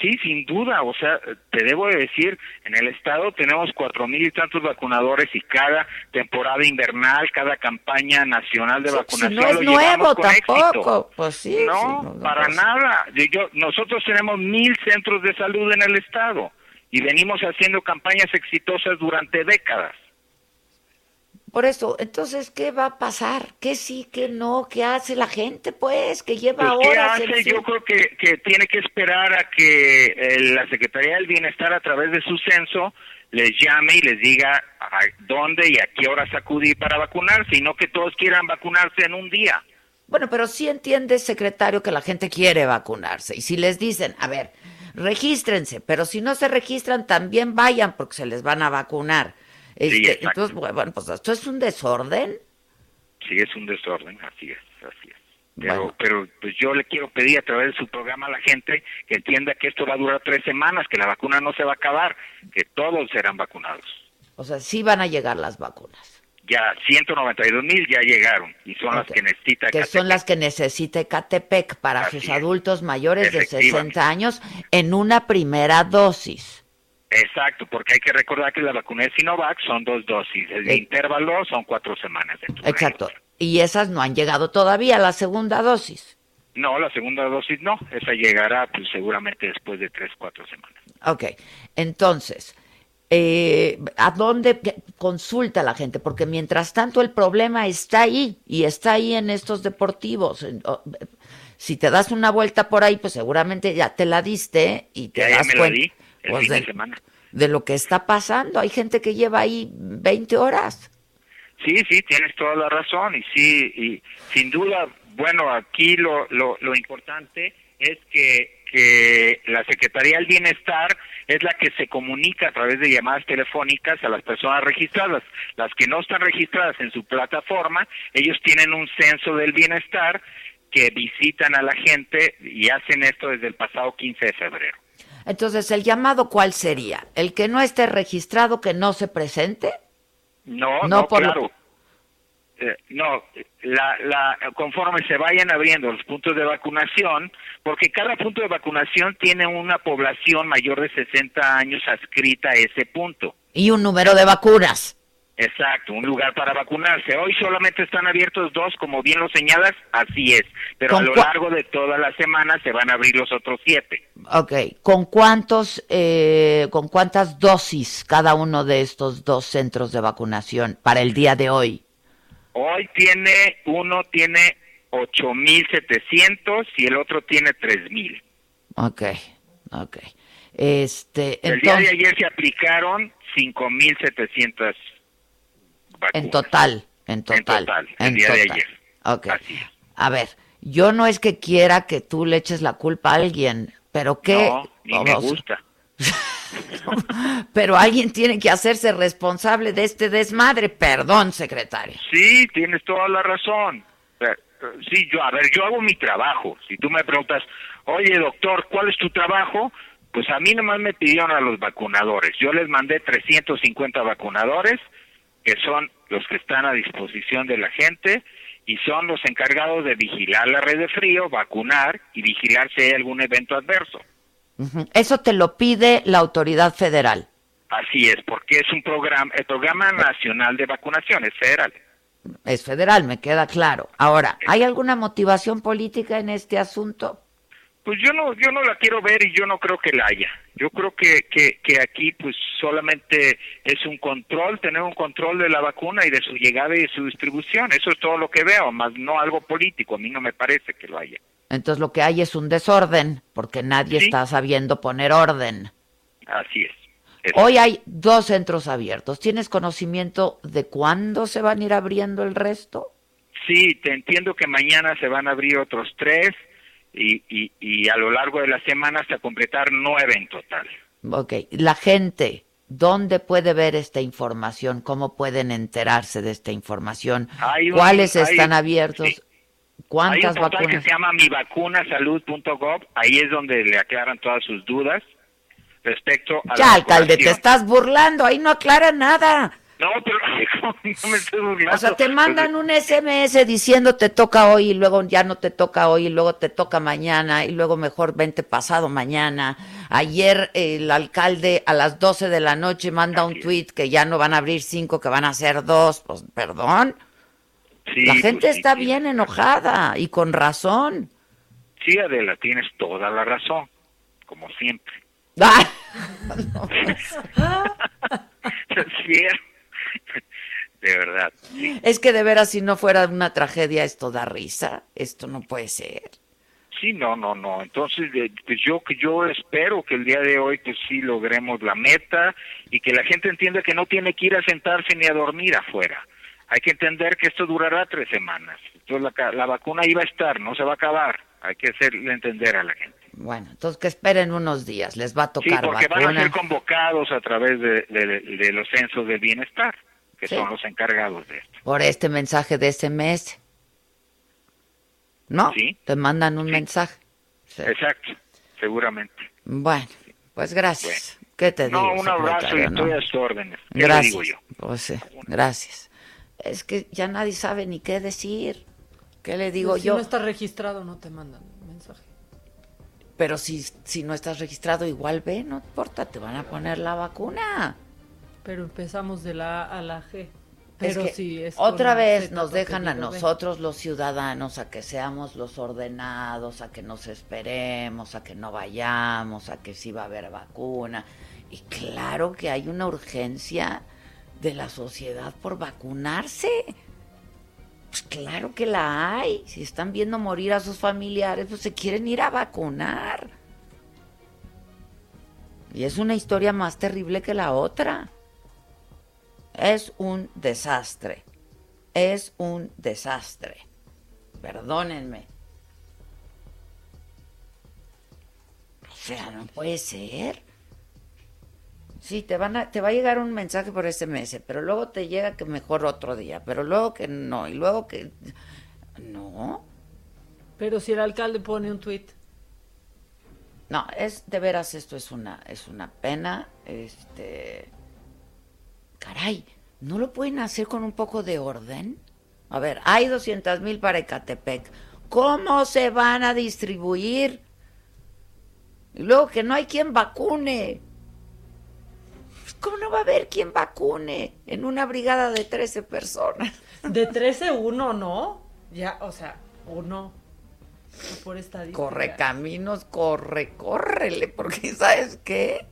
Sí, sin duda. O sea, te debo decir, en el estado tenemos cuatro mil y tantos vacunadores y cada temporada invernal, cada campaña nacional de vacunación no es lo nuevo con tampoco. Pues sí. No, para nada. Yo, nosotros tenemos mil centros de salud en el estado y venimos haciendo campañas exitosas durante décadas. Por eso, entonces, ¿qué va a pasar? ¿Qué sí, qué no? ¿Qué hace la gente, pues, que lleva pues, horas? ¿Qué hace? Yo creo que, que tiene que esperar a que eh, la Secretaría del Bienestar, a través de su censo, les llame y les diga a dónde y a qué horas acudir para vacunarse, y no que todos quieran vacunarse en un día. Bueno, pero sí entiende, secretario, que la gente quiere vacunarse. Y si les dicen, a ver, regístrense, pero si no se registran, también vayan porque se les van a vacunar. Este, entonces, bueno, pues esto es un desorden. Sí, es un desorden, así es, así es. Pero, pero pues yo le quiero pedir a través de su programa a la gente que entienda que esto va a durar tres semanas, que la vacuna no se va a acabar, que todos serán vacunados. O sea, sí van a llegar las vacunas. Ya, 192 mil ya llegaron y son las que necesita Que son las que necesita Catepec para sus adultos mayores de 60 años en una primera dosis. Exacto, porque hay que recordar que la vacuna de Sinovac son dos dosis, el eh, intervalo son cuatro semanas. Exacto, y esas no han llegado todavía a la segunda dosis. No, la segunda dosis no, esa llegará pues, seguramente después de tres, cuatro semanas. Ok, entonces, eh, ¿a dónde consulta la gente? Porque mientras tanto el problema está ahí y está ahí en estos deportivos. Si te das una vuelta por ahí, pues seguramente ya te la diste y te das cuenta pues de, semana. De lo que está pasando. Hay gente que lleva ahí 20 horas. Sí, sí, tienes toda la razón. Y sí, y sin duda, bueno, aquí lo, lo, lo importante es que, que la Secretaría del Bienestar es la que se comunica a través de llamadas telefónicas a las personas registradas. Las que no están registradas en su plataforma, ellos tienen un censo del bienestar que visitan a la gente y hacen esto desde el pasado 15 de febrero. Entonces, ¿el llamado cuál sería? ¿El que no esté registrado, que no se presente? No, no, claro. Eh, no, la, la, conforme se vayan abriendo los puntos de vacunación, porque cada punto de vacunación tiene una población mayor de 60 años adscrita a ese punto. Y un número de vacunas. Exacto, un lugar para vacunarse. Hoy solamente están abiertos dos, como bien lo señalas, así es. Pero a lo largo de toda la semana se van a abrir los otros siete. Ok, ¿con cuántos, eh, con cuántas dosis cada uno de estos dos centros de vacunación para el día de hoy? Hoy tiene, uno tiene 8.700 y el otro tiene 3.000. Ok, ok. Este, el día de ayer se aplicaron 5.700 en total, en total. En total, el de ayer. Ok. A ver, yo no es que quiera que tú le eches la culpa a alguien, pero que... No, ni me gusta. (laughs) pero alguien tiene que hacerse responsable de este desmadre. Perdón, secretario. Sí, tienes toda la razón. Sí, yo, a ver, yo hago mi trabajo. Si tú me preguntas, oye, doctor, ¿cuál es tu trabajo? Pues a mí nomás me pidieron a los vacunadores. Yo les mandé 350 vacunadores, que son los que están a disposición de la gente y son los encargados de vigilar la red de frío, vacunar y vigilar si hay algún evento adverso. Eso te lo pide la autoridad federal. Así es, porque es un programa, el programa nacional de vacunación es federal. Es federal, me queda claro. Ahora, ¿hay alguna motivación política en este asunto? Pues yo no, yo no la quiero ver y yo no creo que la haya. Yo creo que, que, que aquí pues solamente es un control, tener un control de la vacuna y de su llegada y de su distribución. Eso es todo lo que veo, más no algo político. A mí no me parece que lo haya. Entonces lo que hay es un desorden, porque nadie está sabiendo poner orden. Así es. Hoy hay dos centros abiertos. ¿Tienes conocimiento de cuándo se van a ir abriendo el resto? Sí, te entiendo que mañana se van a abrir otros tres y, y, y a lo largo de la semana hasta completar nueve en total. Ok, la gente, ¿dónde puede ver esta información? ¿Cómo pueden enterarse de esta información? ¿Cuáles están abiertos? ¿Cuántas hay un vacunas? que se llama mivacunasalud.gov, ahí es donde le aclaran todas sus dudas respecto a Ya, alcalde, te estás burlando, ahí no aclara nada. No, pero (laughs) no me estoy burlando. O sea, te mandan un SMS diciendo te toca hoy y luego ya no te toca hoy y luego te toca mañana y luego mejor vente pasado mañana. Ayer el alcalde a las 12 de la noche manda un tweet que ya no van a abrir cinco, que van a ser dos. Pues, perdón. la pues gente está bien enojada y con razón. Sí, Adela, tienes toda la razón, como siempre. (laughs) (laughs) de verdad. Es que de veras, si no fuera una tragedia, esto da risa. Esto no puede ser. Sí, no, no, no. Entonces, pues yo que yo espero que el día de hoy pues sí logremos la meta y que la gente entienda que no tiene que ir a sentarse ni a dormir afuera. Hay que entender que esto durará tres semanas. Entonces la, la vacuna iba a estar, no se va a acabar. Hay que hacerle entender a la gente. Bueno, entonces que esperen unos días, les va a tocar Sí, porque van a ser convocados a través de, los censos del bienestar, que son los encargados de esto. Por este mensaje de SMS. ¿No? Sí. Te mandan un mensaje. Exacto, seguramente. Bueno, pues gracias. ¿Qué te digo? No, un abrazo y estoy a sus órdenes. gracias. digo yo? Pues sí, gracias. Es que ya nadie sabe ni qué decir. ¿Qué le digo pues yo? Si no estás registrado, no te mandan mensaje. Pero si, si no estás registrado, igual ve, no importa, te van a poner la vacuna. Pero empezamos de la A a la G. Pero si es otra vez nos dejan a nosotros los ciudadanos a que seamos los ordenados, a que nos esperemos, a que no vayamos, a que sí va a haber vacuna. Y claro que hay una urgencia de la sociedad por vacunarse. Pues claro que la hay. Si están viendo morir a sus familiares, pues se quieren ir a vacunar. Y es una historia más terrible que la otra. Es un desastre. Es un desastre. Perdónenme. O sea, no puede ser. Sí, te, van a, te va a llegar un mensaje por SMS, pero luego te llega que mejor otro día, pero luego que no, y luego que... No. Pero si el alcalde pone un tweet. No, es de veras esto es una es una pena, este caray, ¿no lo pueden hacer con un poco de orden? A ver, hay 200 mil para Ecatepec. ¿Cómo se van a distribuir? Y luego que no hay quien vacune. ¿Cómo no va a haber quien vacune en una brigada de 13 personas? (laughs) De 13 uno, ¿no? Ya, o sea, uno por estadística. Corre caminos, corre, córrele, porque ¿sabes qué?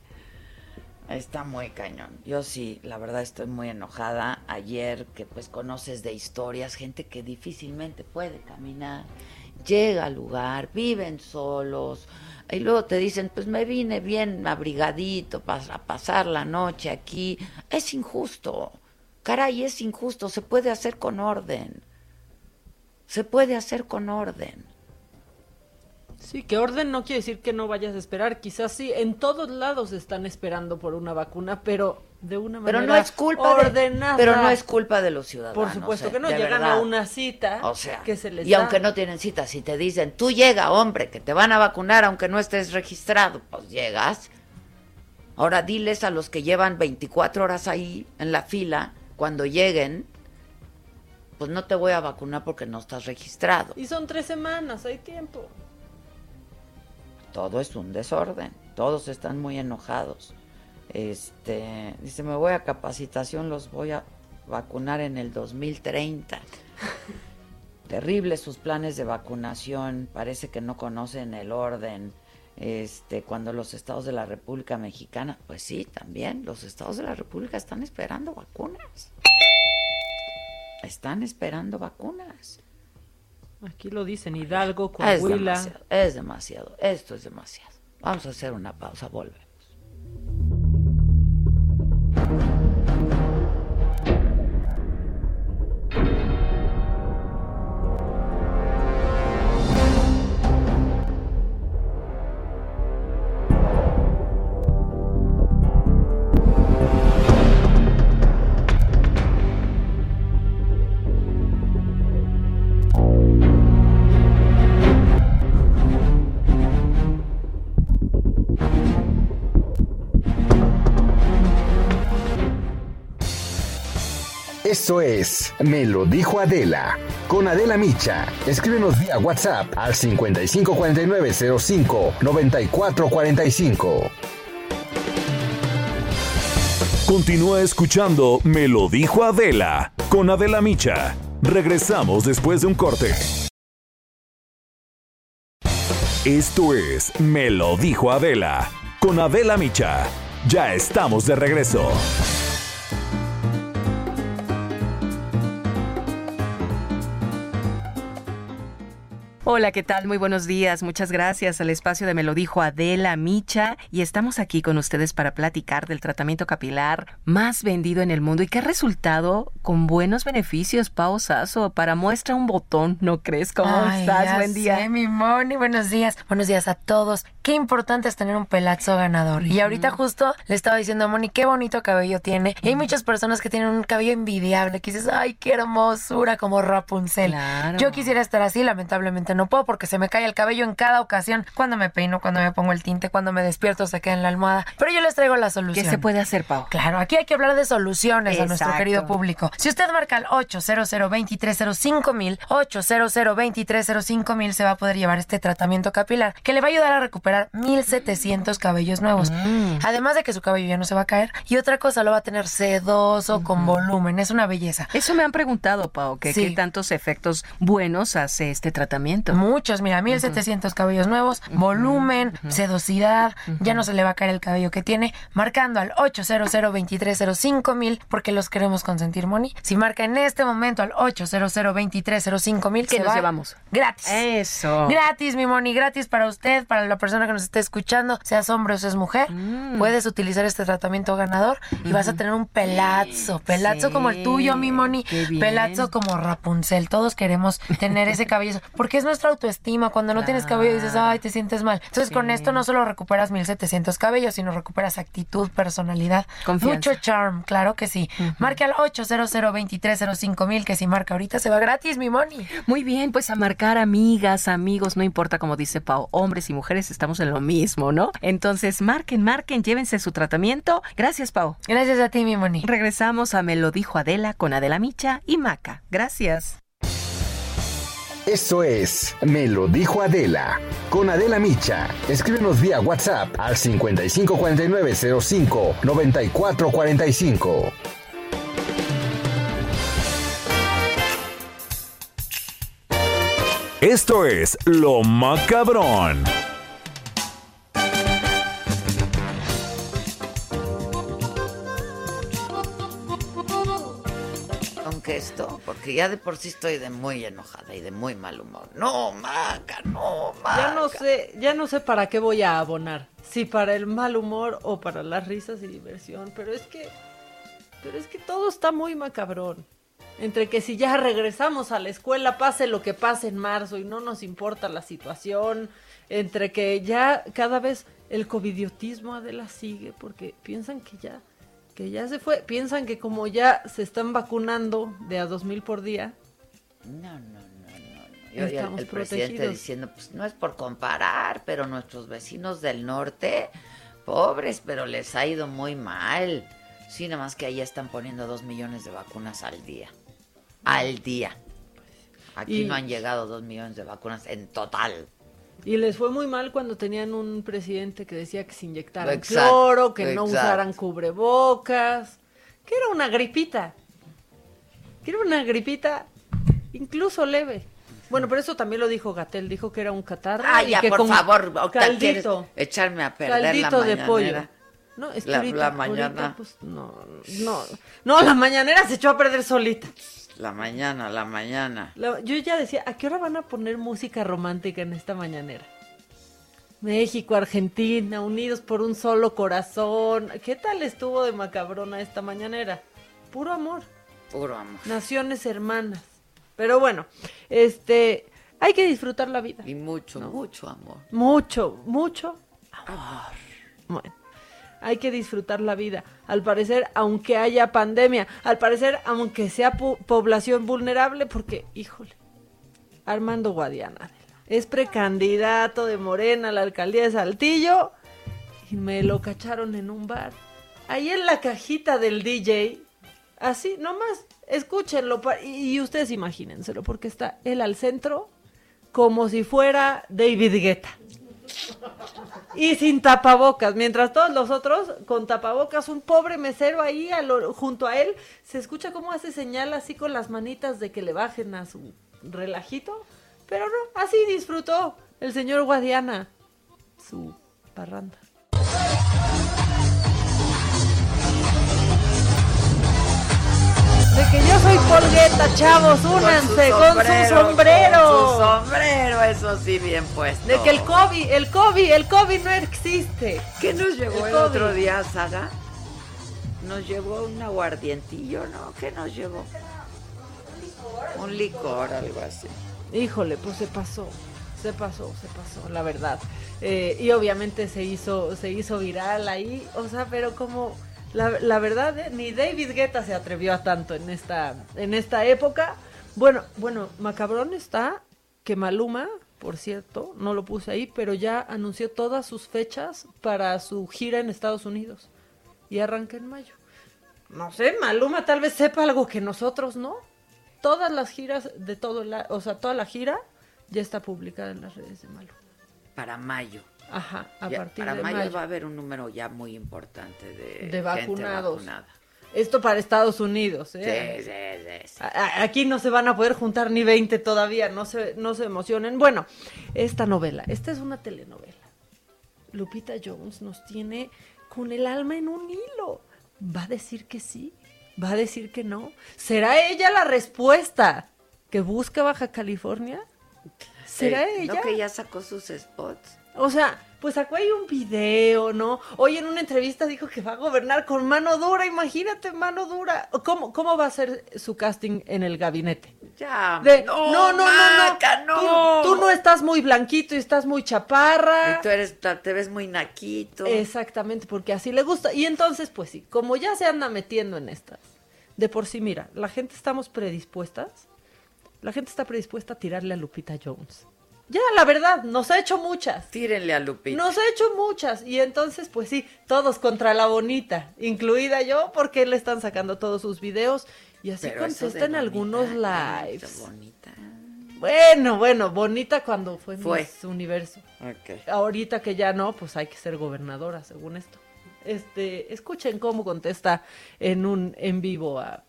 Está muy cañón. Yo sí, la verdad estoy muy enojada. Ayer que pues conoces de historias, gente que difícilmente puede caminar, llega al lugar, viven solos, y luego te dicen, pues me vine bien abrigadito para pasar la noche aquí. Es injusto. Caray, es injusto. Se puede hacer con orden. Se puede hacer con orden. Sí, que orden no quiere decir que no vayas a esperar. Quizás sí, en todos lados están esperando por una vacuna, pero de una Pero manera no es culpa ordenada. de, pero no es culpa de los ciudadanos. Por supuesto ¿eh? que no, llegan verdad. a una cita O sea, que se les y da. aunque no tienen cita, si te dicen, tú llega, hombre, que te van a vacunar aunque no estés registrado, pues llegas. Ahora diles a los que llevan 24 horas ahí en la fila, cuando lleguen, pues no te voy a vacunar porque no estás registrado. Y son tres semanas, hay tiempo. Todo es un desorden, todos están muy enojados. Este, dice, me voy a capacitación, los voy a vacunar en el 2030. (laughs) Terribles sus planes de vacunación, parece que no conocen el orden. Este, cuando los estados de la República Mexicana, pues sí, también los estados de la República están esperando vacunas. Están esperando vacunas. Aquí lo dicen Hidalgo, Ah, Es Coahuila. demasiado, es demasiado, esto es demasiado. Vamos a hacer una pausa, volvemos. Esto es Me lo dijo Adela. Con Adela Micha. Escríbenos vía WhatsApp al 554905 9445. Continúa escuchando Me lo dijo Adela con Adela Micha. Regresamos después de un corte. Esto es Me lo dijo Adela con Adela Micha. Ya estamos de regreso. Hola, ¿qué tal? Muy buenos días. Muchas gracias al espacio de Me lo dijo Adela Micha y estamos aquí con ustedes para platicar del tratamiento capilar más vendido en el mundo y que ha resultado con buenos beneficios, Pau Sasso. Para muestra un botón, ¿no crees? ¿Cómo Ay, estás? ya Buen día. sé, mi Moni, buenos días. Buenos días a todos. Qué importante es tener un pelazo ganador. Y ahorita justo le estaba diciendo a Moni qué bonito cabello tiene. Y hay muchas personas que tienen un cabello envidiable, que dices, ay, qué hermosura, como Rapunzel. Claro. Yo quisiera estar así, lamentablemente no puedo porque se me cae el cabello en cada ocasión. Cuando me peino, cuando me pongo el tinte, cuando me despierto se queda en la almohada. Pero yo les traigo la solución. ¿Qué se puede hacer, Pau? Claro, aquí hay que hablar de soluciones a nuestro querido público. Si usted marca al 800 230 mil 800 230 mil se va a poder llevar este tratamiento capilar que le va a ayudar a recuperar 1700 cabellos nuevos. Mm. Además de que su cabello ya no se va a caer y otra cosa lo va a tener sedoso, con volumen. Es una belleza. Eso me han preguntado, Pau, que Sí. qué tantos efectos buenos hace este tratamiento. Muchos, mira, 1700 cabellos nuevos, volumen, sedosidad, ya no se le va a caer el cabello que tiene, marcando al 800 230 mil porque los queremos consentir, Moni. Si marca en este momento al 800 230 mil, ¿Qué se nos va llevamos? Gratis. Eso. Gratis, mi Moni, gratis para usted, para la persona que nos esté escuchando, seas hombre o seas mujer. Mm. Puedes utilizar este tratamiento ganador y vas a tener un pelazo, pelazo Sí, como el tuyo, mi Moni, pelazo como Rapunzel. Todos queremos tener ese cabello, porque es nuestra autoestima. Cuando no tienes cabello dices, ay, te sientes mal. Entonces, con esto no solo recuperas 1700 cabellos, sino recuperas actitud, personalidad, Confianza. mucho charm, claro que sí. Marque al 800 230 mil, que si marca ahorita se va gratis, mi Moni. Muy bien, pues a marcar amigas, amigos, no importa como dice Pau, hombres y mujeres estamos en lo mismo, ¿no? Entonces, marquen, marquen, llévense su tratamiento. Gracias, Pau. Gracias a ti, mi Moni. Regresamos a Me lo dijo Adela con Adela Micha y Maca. Gracias. Esto es Me lo dijo Adela. Con Adela Micha. Escríbenos vía WhatsApp al 554905 9445. Esto es Lo Macabrón. Aunque esto, porque ya de por sí estoy de muy enojada y de muy mal humor. No, Maca, no, Maca. Ya no sé, ya no sé para qué voy a abonar. Si para el mal humor o para las risas y diversión. Pero es que, pero es que todo está muy macabrón. entre que si ya regresamos a la escuela, pase lo que pase en marzo y no nos importa la situación, entre que ya cada vez el covidiotismo Adela sigue porque piensan que ya que ya se fue, piensan que como ya se están vacunando de a dos mil por día. No, no, no, no. Yo, el presidente diciendo, pues no es por comparar, pero nuestros vecinos del norte, pobres, pero les ha ido muy mal. Sí, nada más que ahí están poniendo dos millones de vacunas al día al día. Aquí no han llegado dos millones de vacunas en total. Y les fue muy mal cuando tenían un presidente que decía que se inyectaran cloro, que no usaran cubrebocas, que era una gripita. Que era una gripita incluso leve. Bueno, pero eso también lo dijo Gatel, dijo que era un catarro. Ah, ya, que por favor, caldito. Echarme a perder caldito la de pollo. No, es la, la mañana. Pues, no, no, no, la mañanera se echó a perder solita. La mañana, la mañana. yo ya decía, ¿a qué hora van a poner música romántica en esta mañanera? México, Argentina, unidos por un solo corazón. ¿Qué tal estuvo de macabrona esta mañanera? Puro amor. Puro amor. Naciones hermanas. Pero bueno, este, hay que disfrutar la vida. Y mucho, mucho amor. Mucho, mucho amor. Bueno hay que disfrutar la vida. Al parecer, aunque haya pandemia, al parecer, aunque sea población vulnerable, porque, híjole, Armando Guadiana es precandidato de Morena a la alcaldía de Saltillo y me lo cacharon en un bar. Ahí en la cajita del DJ, así, nomás, escúchenlo y ustedes imagínenselo, porque está él al centro como si fuera David Guetta. Y sin tapabocas, mientras todos los otros con tapabocas, un pobre mesero ahí junto a él, se escucha cómo hace señal así con las manitas de que le bajen a su relajito, pero no, así disfrutó el señor Guadiana su parranda. De que yo soy polgueta, chavos, únanse con su sombrero. Con su sombrero, eso sí, bien puesto. De que el COVID, el COVID, el COVID no existe. ¿Qué nos llevó el, otro día, Saga? Nos llevó un aguardientillo, ¿no? ¿Qué nos llevó? Un licor, algo así. Híjole, pues se pasó, se pasó, se pasó, la verdad. Eh, y obviamente se hizo, se hizo viral ahí, o sea, pero como la, verdad, eh, ni David Guetta se atrevió a tanto en esta, en esta época. Bueno, bueno, macabrón está que Maluma, por cierto, no lo puse ahí, pero ya anunció todas sus fechas para su gira en Estados Unidos. Y arranca en mayo. No sé, Maluma tal vez sepa algo que nosotros no. Todas las giras de todo, la, o sea, toda la gira ya está publicada en las redes de Maluma. Para mayo. Ajá, a partir de mayo, va a haber un número ya muy importante de, de vacunados. Esto para Estados Unidos, ¿eh? Sí, sí, sí, Aquí no se van a poder juntar ni 20 todavía, no se, no se emocionen. Bueno, esta novela, esta es una telenovela. Lupita Jones nos tiene con el alma en un hilo. ¿Va a decir que sí? ¿Va a decir que no? ¿Será ella la respuesta que busca Baja California? ¿Será ella? ¿No que ya sacó sus spots? O sea, pues sacó ahí un video, ¿no? Hoy en una entrevista dijo que va a gobernar con mano dura, imagínate, mano dura. ¿Cómo, cómo va a ser su casting en el gabinete? Ya. no, no, no, no, Tú, no estás muy blanquito y estás muy chaparra. Y tú eres, te ves muy naquito. Exactamente, porque así le gusta. Y entonces, pues sí, como ya se anda metiendo en estas, de por sí, mira, la gente estamos predispuestas, la gente está predispuesta a tirarle a Lupita Jones. Ya, la verdad, nos ha hecho muchas. Tírenle a Lupita. Nos ha hecho muchas. Y entonces, pues sí, todos contra la bonita, incluida yo, porque le están sacando todos sus videos. Y así contestan algunos lives. Bonita. Bueno, bueno, bonita cuando fue, fue. Miss Universo. Okay. Ahorita que ya no, pues hay que ser gobernadora, según esto. Este, escuchen cómo contesta en un en vivo a,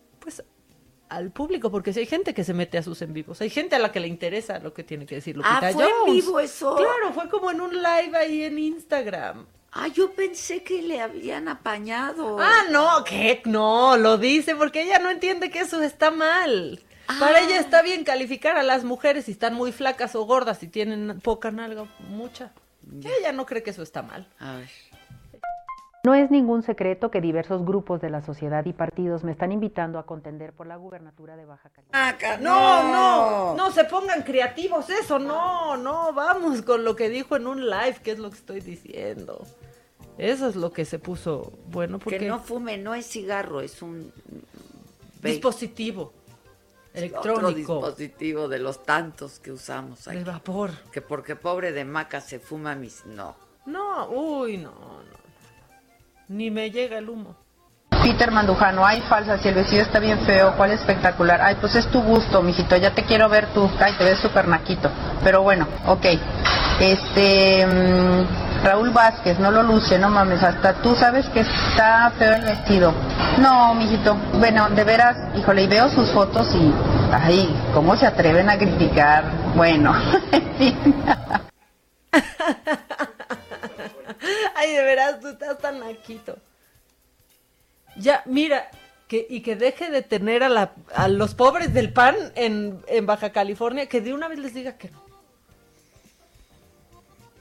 al público, porque si hay gente que se mete a sus en vivos, hay gente a la que le interesa lo que tiene que decir Lupita ah, ¿fue en vivo eso? Claro, fue como en un live ahí en Instagram. Ah, yo pensé que le habían apañado. Ah, no, ¿qué? No, lo dice porque ella no entiende que eso está mal. Para ah. ella está bien calificar a las mujeres si están muy flacas o gordas, si tienen poca nalga, mucha. Ella no cree que eso está mal. A ver. No es ningún secreto que diversos grupos de la sociedad y partidos me están invitando a contender por la gubernatura de Baja California. No, no, no se pongan creativos, eso, no, no, vamos con lo que dijo en un live, que es lo que estoy diciendo. Eso es lo que se puso bueno porque Que no fume, no es cigarro, es un dispositivo Otro electrónico dispositivo de los tantos que usamos aquí. de vapor. Que porque pobre de Maca se fuma mis... No. No, uy, no, no, no. Ni me llega el humo. Peter Mandujano, ay falsa, si el vestido está bien feo, cuál espectacular. Ay, pues es tu gusto, mijito, ya te quiero ver tú. Ay, te ves súper naquito. Pero bueno, ok. Este, mm, Raúl Vázquez, no lo luce, no mames, hasta tú sabes que está feo el vestido. No, mijito, bueno, de veras, híjole, y veo sus fotos y, ay, ¿cómo se atreven a criticar? Bueno, (laughs) en fin. (laughs) (laughs) Ay, de veras, tú estás tan naquito. Ya, mira, que, y que deje de tener a, la, a los pobres del pan en, en Baja California, que de una vez les diga que no.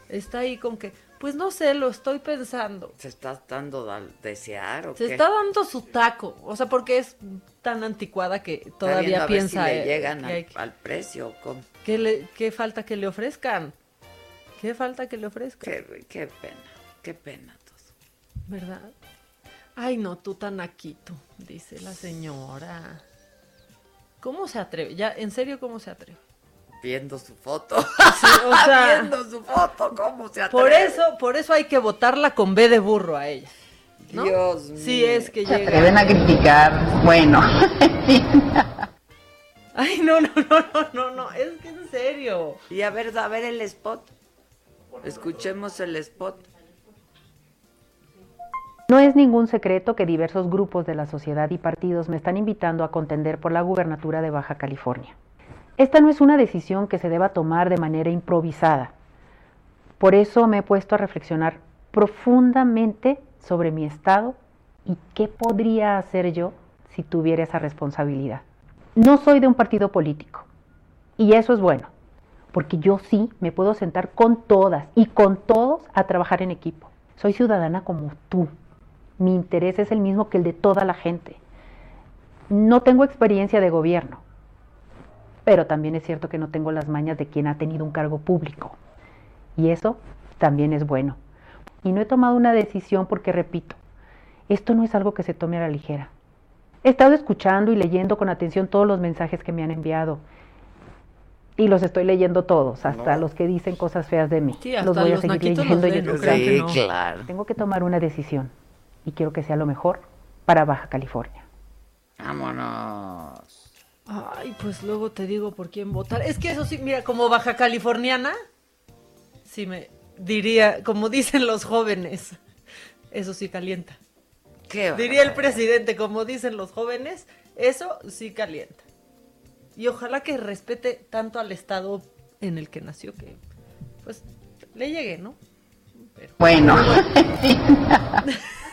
Está ahí con que, pues no sé, lo estoy pensando. ¿Se está dando a desear o Se qué? está dando su taco, o sea, porque es tan anticuada que todavía viendo a ver piensa si le eh, llegan que al, al precio. cómo. ¿Qué, le, ¿Qué falta que le ofrezcan? ¿Qué falta que le ofrezcan? Qué, qué pena, qué pena. ¿Verdad? Ay, no, tú tan naquito, dice la señora. ¿Cómo se atreve? Ya, en serio, ¿cómo se atreve? Viendo su foto. o (laughs) sea- Viendo su foto, ¿cómo se atreve? Por eso, por eso hay que votarla con B de burro a ella. ¿no? Dios Sí, es que Se llega. atreven a criticar, bueno. (laughs) Ay, no, no, no, no, no, no, es que en serio. Y a ver, a ver el spot. Escuchemos el spot. No es ningún secreto que diversos grupos de la sociedad y partidos me están invitando a contender por la gubernatura de Baja California. Esta no es una decisión que se deba tomar de manera improvisada. Por eso me he puesto a reflexionar profundamente sobre mi estado y qué podría hacer yo si tuviera esa responsabilidad. No soy de un partido político y eso es bueno, porque yo sí me puedo sentar con todas y con todos a trabajar en equipo. Soy ciudadana como tú. Mi interés es el mismo que el de toda la gente. No tengo experiencia de gobierno, pero también es cierto que no tengo las mañas de quien ha tenido un cargo público. Y eso también es bueno. Y no he tomado una decisión porque, repito, esto no es algo que se tome a la ligera. He estado escuchando y leyendo con atención todos los mensajes que me han enviado. Y los estoy leyendo todos, hasta los que dicen cosas feas de mí. Sí, hasta los voy a los seguir leyendo los no que no. claro. Tengo que tomar una decisión y quiero que sea lo mejor para Baja California. Vámonos. Ay, pues luego te digo por quién votar. Es que eso sí, mira, como baja californiana, sí me diría, como dicen los jóvenes, eso sí calienta. ¿Qué Diría el presidente, como dicen los jóvenes, eso sí calienta. Y ojalá que respete tanto al estado en el que nació que, pues, le llegue, ¿no? Pero- Bueno. (laughs) (laughs)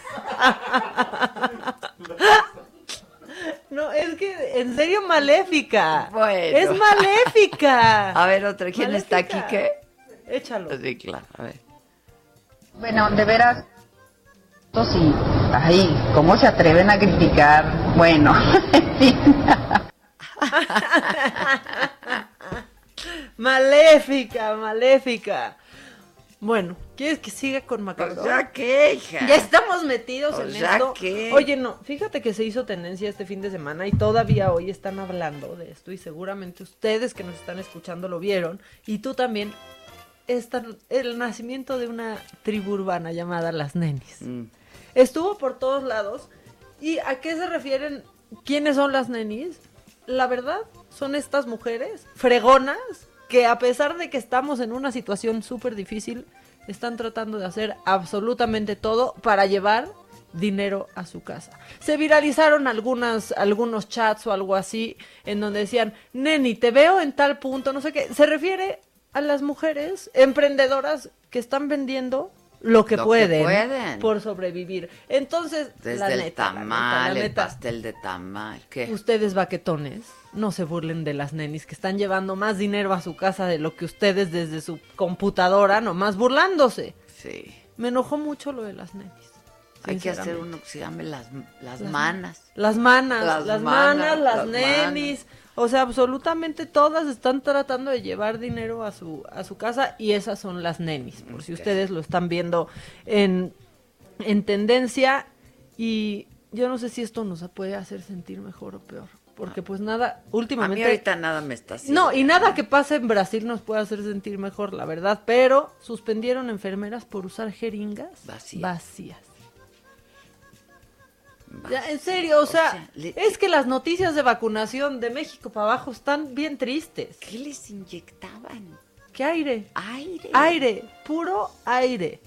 No, es que en serio maléfica. Bueno. Es maléfica. A ver, otra. ¿Quién está aquí? ¿Qué? Échalo. Sí, claro. A ver. Bueno, de veras, sí, ay, ¿cómo se atreven a criticar? Bueno, (laughs) (laughs) maléfica, maléfica. Bueno, ¿quieres que siga con Macabrón? O sea, ¿qué, hija? Ya estamos metidos O en sea, esto. ¿qué? Oye, no, fíjate que se hizo tendencia este fin de semana y todavía hoy están hablando de esto y seguramente ustedes que nos están escuchando lo vieron y tú también. Esta- el nacimiento de una tribu urbana llamada Las Nenis. Mm. Estuvo por todos lados. ¿Y a qué se refieren? ¿Quiénes son las nenis? La verdad, son estas mujeres fregonas que a pesar de que estamos en una situación súper difícil, están tratando de hacer absolutamente todo para llevar dinero a su casa. Se viralizaron algunas, algunos chats o algo así en donde decían, Neni, te veo en tal punto, no sé qué. Se refiere a las mujeres emprendedoras que están vendiendo lo que, Lo que pueden, pueden. por sobrevivir. Entonces, Desde la el neta, la tamal, neta, la el neta, pastel de tamal. ¿Qué? ustedes baquetones, no se burlen de las nenis que están llevando más dinero a su casa de lo que ustedes desde su computadora, nomás burlándose. Sí. Me enojó mucho lo de las nenis. Hay que hacer uno que se llame las, las, Las- manas. Las manas, Las las, manas, manas, las, las nenis. O sea, absolutamente todas están tratando de llevar dinero a su, a su casa y esas son las nenis, por si ustedes lo están viendo en, en tendencia. Y yo no sé si esto nos puede hacer sentir mejor o peor. Porque pues nada, A últimamente... mí ahorita nada me está haciendo. No, y nada que pase en Brasil nos puede hacer sentir mejor, la verdad. Pero suspendieron enfermeras por usar jeringas Vacías. vacías. Ya, en serio, o sea, es que las noticias de vacunación de México para abajo están bien tristes. ¿Qué les inyectaban? ¿Qué aire? Aire. Aire, puro aire.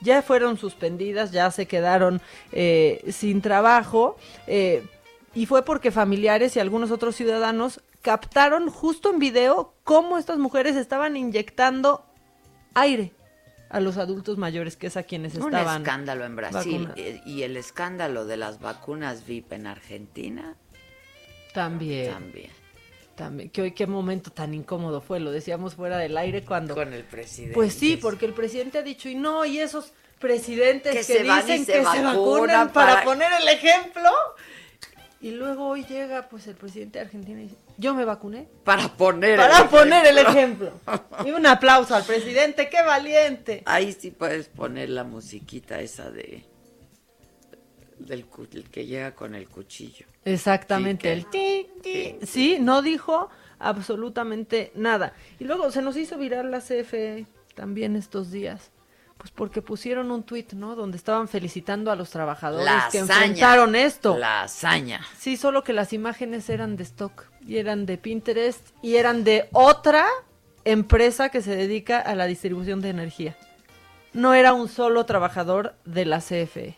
Ya fueron suspendidas, ya se quedaron eh, sin trabajo. eh, y fue porque familiares y algunos otros ciudadanos captaron justo en video cómo estas mujeres estaban inyectando aire a los adultos mayores, que es a quienes Un estaban. escándalo en Brasil vacunados. eh, y el escándalo de las vacunas VIP en Argentina También. también. También, que hoy qué momento tan incómodo fue, lo decíamos fuera del aire cuando... Con el presidente. Pues sí, porque el presidente ha dicho, y no, y esos presidentes Que que, se dicen se que se vacunan vacunan para... para- poner el ejemplo. Y luego hoy llega pues el presidente de Argentina y dice, yo me vacuné. Para poner Para el poner el ejemplo. ejemplo. Y un aplauso al presidente, qué valiente. Ahí sí puedes poner la musiquita esa de del que llega con el cuchillo. Exactamente, el ti. Sí, no dijo absolutamente nada. Y luego se nos hizo viral la CFE también estos días. Pues porque pusieron un tuit, ¿no? Donde estaban felicitando a los trabajadores La que hazaña. enfrentaron esto. La hazaña. Sí, solo que las imágenes eran de stock y eran de Pinterest y eran de otra empresa que se dedica a la distribución de energía. No era un solo trabajador de la CFE.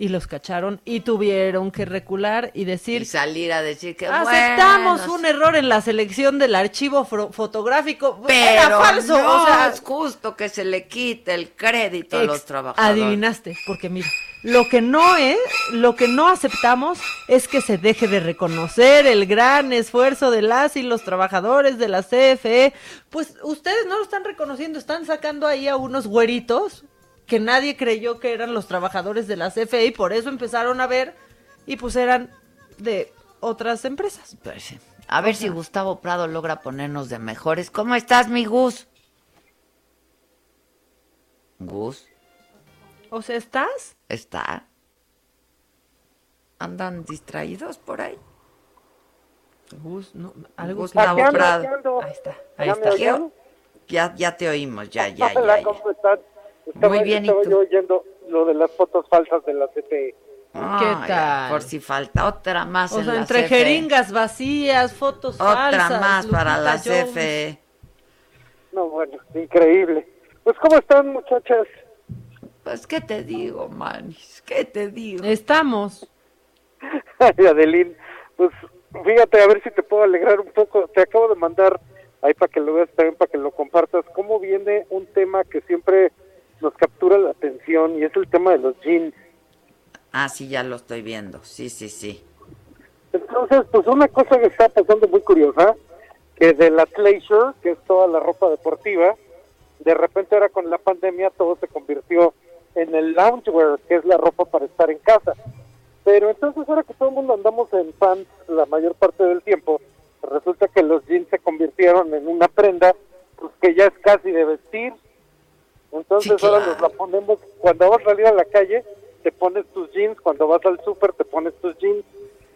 Y los cacharon y tuvieron que recular y decir... Y salir a decir que Aceptamos bueno, un error en la selección del archivo fotográfico. pero Era falso. no o sea, es justo que se le quite el crédito a los trabajadores. Adivinaste, porque mira, lo que no es, lo que no aceptamos es que se deje de reconocer el gran esfuerzo de las y los trabajadores de la CFE. Pues ustedes no lo están reconociendo, están sacando ahí a unos güeritos que nadie creyó que eran los trabajadores de la CFE y por eso empezaron a ver y pues eran de otras empresas. Pues sí. A ver si Gustavo Prado logra ponernos de mejores. ¿Cómo estás, mi Gus? Gus, O sea, ¿estás? ¿está? ¿Andan distraídos por ahí? Gus, no, algo Gustavo Prado. Ahí está, Ahí está. está. ¿Qué- Ya, ya te oímos, ya, ya, ya. (laughs) Hola, ya. ¿cómo están? Estaba, Muy bien, ¿y estaba tú? yo oyendo lo de las fotos falsas de la CFE. Ah, ya, tal? Por si falta otra más O en sea, la entre CFE. jeringas vacías, fotos Otra falsas. más para la Jones. CFE. No, bueno, increíble. Pues, ¿cómo están, muchachas? Pues, ¿qué te digo, Manis? ¿Qué te digo? Estamos. (laughs) Ay, Adelín, pues fíjate, a ver si te puedo alegrar un poco. Te acabo de mandar ahí para que lo veas también, para que lo compartas, cómo viene un tema que siempre nos captura la atención y es el tema de los jeans. Ah, sí, ya lo estoy viendo. Sí, sí, sí. Entonces, pues una cosa que está pasando muy curiosa, que de la athleisure, que es toda la ropa deportiva, de repente ahora con la pandemia todo se convirtió en el loungewear, que es la ropa para estar en casa. Pero entonces ahora que todo el mundo andamos en pants la mayor parte del tiempo, resulta que los jeans se convirtieron en una prenda pues que ya es casi de vestir. Entonces Sí, ahora nos la ponemos, cuando vas a salir a la calle, te pones tus jeans, cuando vas al súper te pones tus jeans.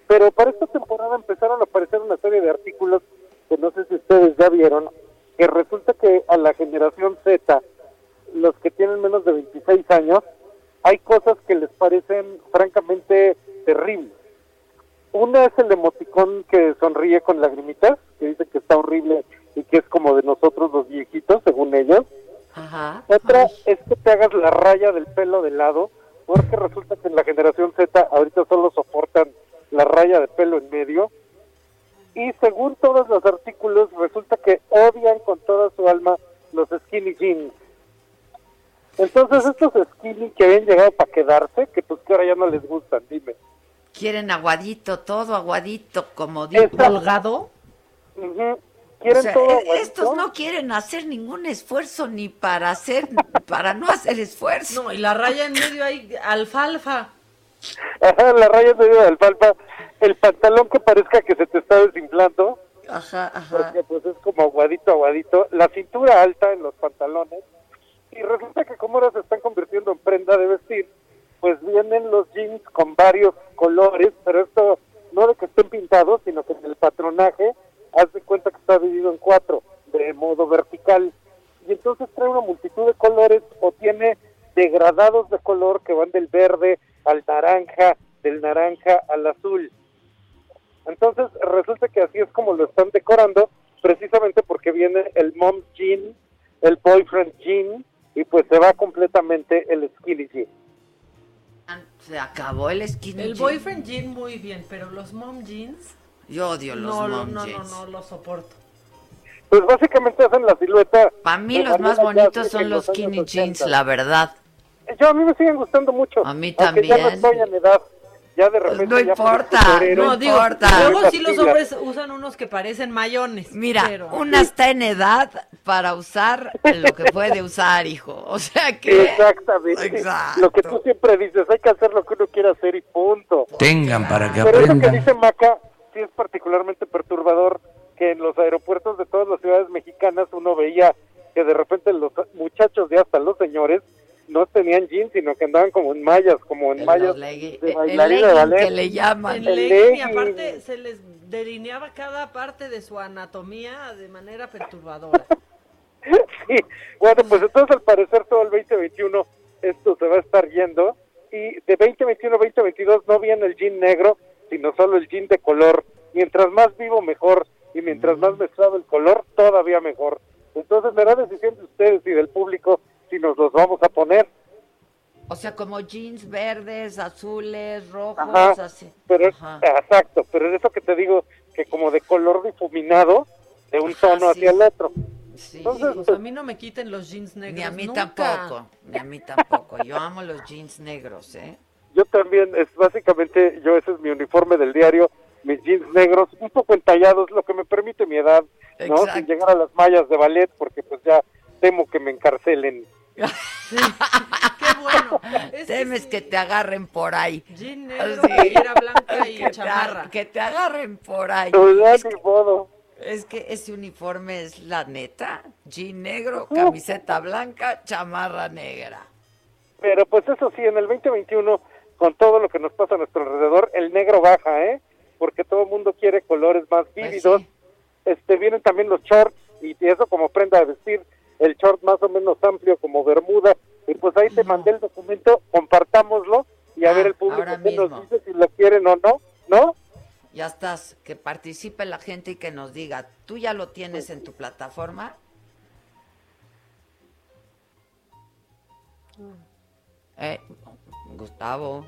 Pero para esta temporada empezaron a aparecer una serie de artículos que no sé si ustedes ya vieron, que resulta que a la generación Z, los que tienen menos de 26 años, hay cosas que les parecen francamente terribles. Una es el emoticón que sonríe con lagrimitas, que dice que está horrible y que es como de nosotros los viejitos, según ellos. Ajá. Otra es que te hagas la raya del pelo de lado, porque resulta que en la generación Z ahorita solo soportan la raya de pelo en medio. Y según todos los artículos, resulta que odian con toda su alma los skinny jeans. Entonces estos skinny que habían llegado para quedarse, que pues que ahora ya no les gustan, dime. Quieren aguadito, todo aguadito, como digo. Exacto. ¿Colgado? Ujú. Quieren O sea, todo e- estos no quieren hacer ningún esfuerzo ni para hacer, (laughs) para no hacer esfuerzo. No, y la raya en medio hay alfalfa. Ajá, la raya en medio de alfalfa, el pantalón que parezca que se te está desinflando, Ajá, ajá. porque pues es como aguadito, aguadito, la cintura alta en los pantalones, y resulta que como ahora se están convirtiendo en prenda de vestir, pues vienen los jeans con varios colores, pero esto no de que estén pintados, sino que en el patronaje, haz de cuenta que está dividido en cuatro, de modo vertical, y entonces trae una multitud de colores o tiene degradados de color que van del verde al naranja, del naranja al azul. Entonces resulta que así es como lo están decorando, precisamente porque viene el mom jean, el boyfriend jean, y pues se va completamente el skinny jean. Se acabó el skinny El jean. boyfriend jean muy bien, pero los mom jeans Yo odio los no, mom no, jeans. no, no, los soporto. Pues básicamente hacen la silueta. Para mí los más bonitos son los skinny 80. jeans, la verdad. Yo a mí me siguen gustando mucho. A mí ya no también. estoy en edad. Ya de repente. no ya importa, No, digo, importa. luego sí los hombres usan unos que parecen mayones. Mira, pero- una está en edad para usar lo que puede usar, hijo. O sea que... Exactamente. Exacto. Lo que tú siempre dices, hay que hacer lo que uno quiera hacer y punto. Tengan para que Pero eso que aprendan. dice Maca sí es particularmente perturbador que en los aeropuertos de todas las ciudades mexicanas uno veía que de repente los muchachos y hasta los señores no tenían jeans, sino que andaban como en mallas, como en En mallas los legui- de el bailarina de ballet. que le llaman. El El legging, y aparte se les delineaba cada parte de su anatomía de manera perturbadora. (laughs) Sí, bueno, pues entonces al parecer todo el 2021 esto se va a estar yendo y de 2021 a 2022 no viene el jean negro, sino solo el jean de color. Mientras más vivo mejor y mientras más mezclado el color todavía mejor. Entonces será decisión de ustedes y del público si nos los vamos a poner. O sea, como jeans verdes, azules, rojos, Ajá, así. pero Ajá. exacto, pero es eso que te digo que como de color difuminado de un tono hacia el otro. Sí. Entonces, Pues a mí no me quiten los jeans negros. Ni a mí nunca. tampoco, ni a mí tampoco. Yo amo los jeans negros, ¿eh? Yo también, es básicamente, yo ese es mi uniforme del diario, mis jeans negros, un poco entallados, lo que me permite mi edad, ¿no? Exacto. Sin llegar a las mallas de ballet, porque pues ya temo que me encarcelen. (laughs) Qué bueno. Es que Temes que te agarren por ahí. Jean negro, Sí. blanca y (laughs) Que chamarra. Que te agarren por ahí. Ya Es ni modo. Es que ese uniforme es la neta. Jean negro, camiseta blanca, chamarra negra. Pero pues eso sí, en el 2021, con todo lo que nos pasa a nuestro alrededor, el negro baja, ¿eh? Porque todo el mundo quiere colores más Pues vívidos. Este, vienen también los shorts, y eso como prenda de vestir, el short más o menos amplio como bermuda. Y pues ahí te mandé el documento, compartámoslo y a Ah, ver el público qué nos mismo. dice si lo quieren o no, ¿no? Ya estás, que participe la gente y que nos diga, ¿tú ya lo tienes en tu plataforma? Eh, Gustavo.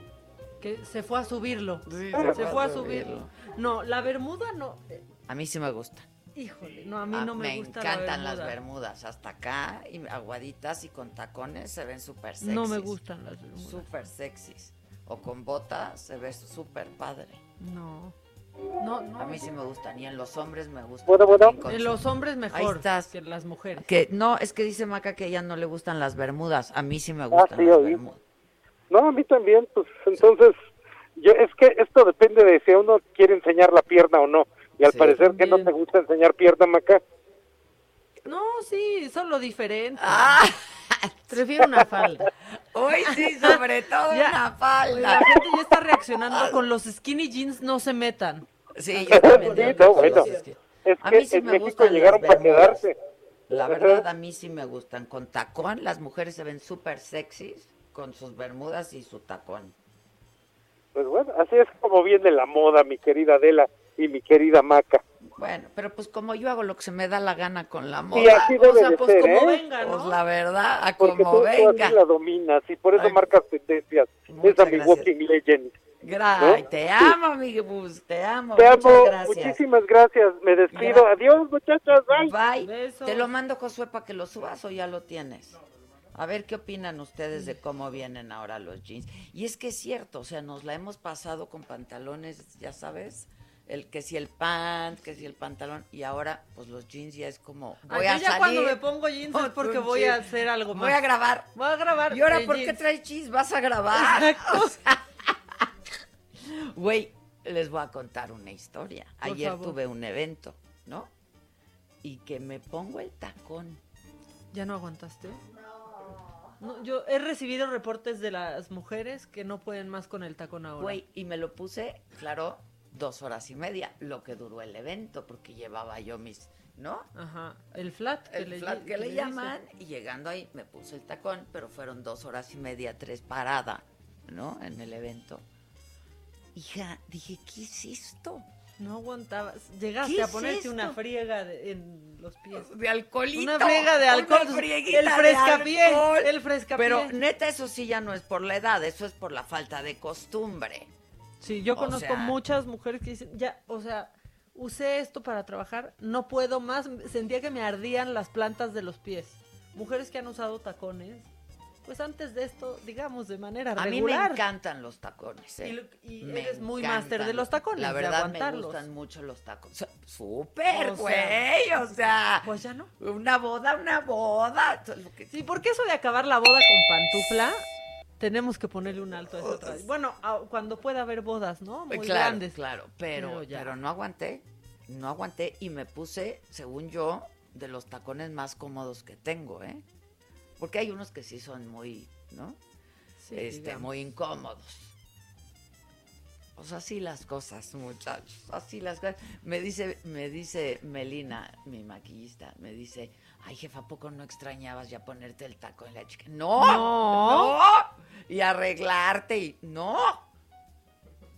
Que se fue a subirlo. Sí, se, fue a subirlo. No, la bermuda no. eh, A mí sí me gusta. Híjole, no, a mí Ah, no me, gusta la encantan las bermuda. bermudas. Hasta acá, y aguaditas y con tacones se ven súper sexys. No me gustan las bermudas. Súper sexys. O con botas se ve súper padre. No. No, no. A mí sí me gustan. Y en los hombres me gustan. Bueno, bueno. En los hombres Ahí mejor estás. que las mujeres. Que no, es que dice Maca que a ella no le gustan las bermudas. A mí sí me gustan Ah, sí, las bermudas. No, a mí también, pues entonces, yo, es que esto depende de si uno quiere enseñar la pierna o no. Y al Sí. parecer que no te gusta enseñar pierna, Maca. No, sí, solo diferente. Ah. (laughs) Prefiero una falda. Hoy sí, sobre todo (laughs) Ya. una La falda. gente ya está reaccionando con los skinny jeans, no se metan. Sí, yo también. Sí, no, bueno. es que- A mí sí en me México gustan llegaron para quedarse. La verdad, a mí sí me gustan. Con tacón, las mujeres se ven súper sexys con sus bermudas y su tacón. Pues bueno, así es como viene la moda, mi querida Adela y mi querida Maca. Bueno, pero pues como yo hago lo que se me da la gana con la moda. Y así debe o sea, de pues ser, como ¿eh? venga, Pues ¿no? la verdad, a Porque como tú, tú venga. así la dominas y por eso Ay. marcas tendencias. Muchas Esa mi gracias. walking legend. Gra- ¿no? Te amo, mi bus, te amo. Te Muchas amo, gracias. muchísimas gracias. Me despido. Gra- Adiós, muchachos. Bye. Bye. Te lo mando, Josué, para que lo subas o ya lo tienes. A ver qué opinan ustedes de cómo vienen ahora los jeans. Y es que es cierto, o sea, nos la hemos pasado con pantalones, ya sabes, el que si el pant, que si el pantalón y ahora pues los jeans ya es como voy yo a ya salir cuando me pongo jeans es porque voy a hacer algo más. Voy a grabar. Voy a grabar. ¿Y ahora por qué traes jeans? ¿Vas a grabar? Exacto. O sea, (laughs) Güey, les voy a contar una historia. Por Ayer favor. tuve un evento, ¿no? Y que me pongo el tacón. ¿Ya no aguantaste? No, yo he recibido reportes de las mujeres que no pueden más con el tacón ahora. Güey, y me lo puse, claro, dos horas y media, lo que duró el evento, porque llevaba yo mis, ¿no? Ajá, el flat. que El le- flat que, que le, le llaman, y llegando ahí me puse el tacón, pero fueron dos horas y media, tres parada, ¿no? En el evento. Hija, dije, ¿qué es esto? No aguantabas. Llegaste ¿Qué a es ponerte una friega de- en los pies. De alcoholito. Una friega de alcohol. Una el frescapié. El frescapié. Pero neta, eso sí ya no es por la edad, eso es por la falta de costumbre. Sí, yo O conozco sea- muchas mujeres que dicen, ya, o sea, usé esto para trabajar, no puedo más, sentía que me ardían las plantas de los pies. Mujeres que han usado tacones, pues antes de esto, digamos, de manera A mí regular. me encantan los tacones. ¿eh? Y lo- y Me eres muy máster de los tacones, La de verdad me aguantarlos. gustan mucho los tacones. O sea, Súper, güey. O sea, pues ya no. Una boda, una boda. Eso Sí, porque eso de acabar la boda con pantufla, tenemos que ponerle un alto a tradición. Bueno, cuando pueda haber bodas, ¿no? Muy claro, grandes. claro, pero, Pero ya. pero no aguanté, no aguanté y me puse, según yo, de los tacones más cómodos que tengo, ¿eh? Porque hay unos que sí son muy, ¿no? Sí, este, digamos. muy incómodos. Pues así las cosas, muchachos, así las cosas. Me dice, me dice Melina, mi maquillista, me dice, ay jefa, ¿a poco no extrañabas ya ponerte el taco en la chica? No, No. no, y arreglarte y no,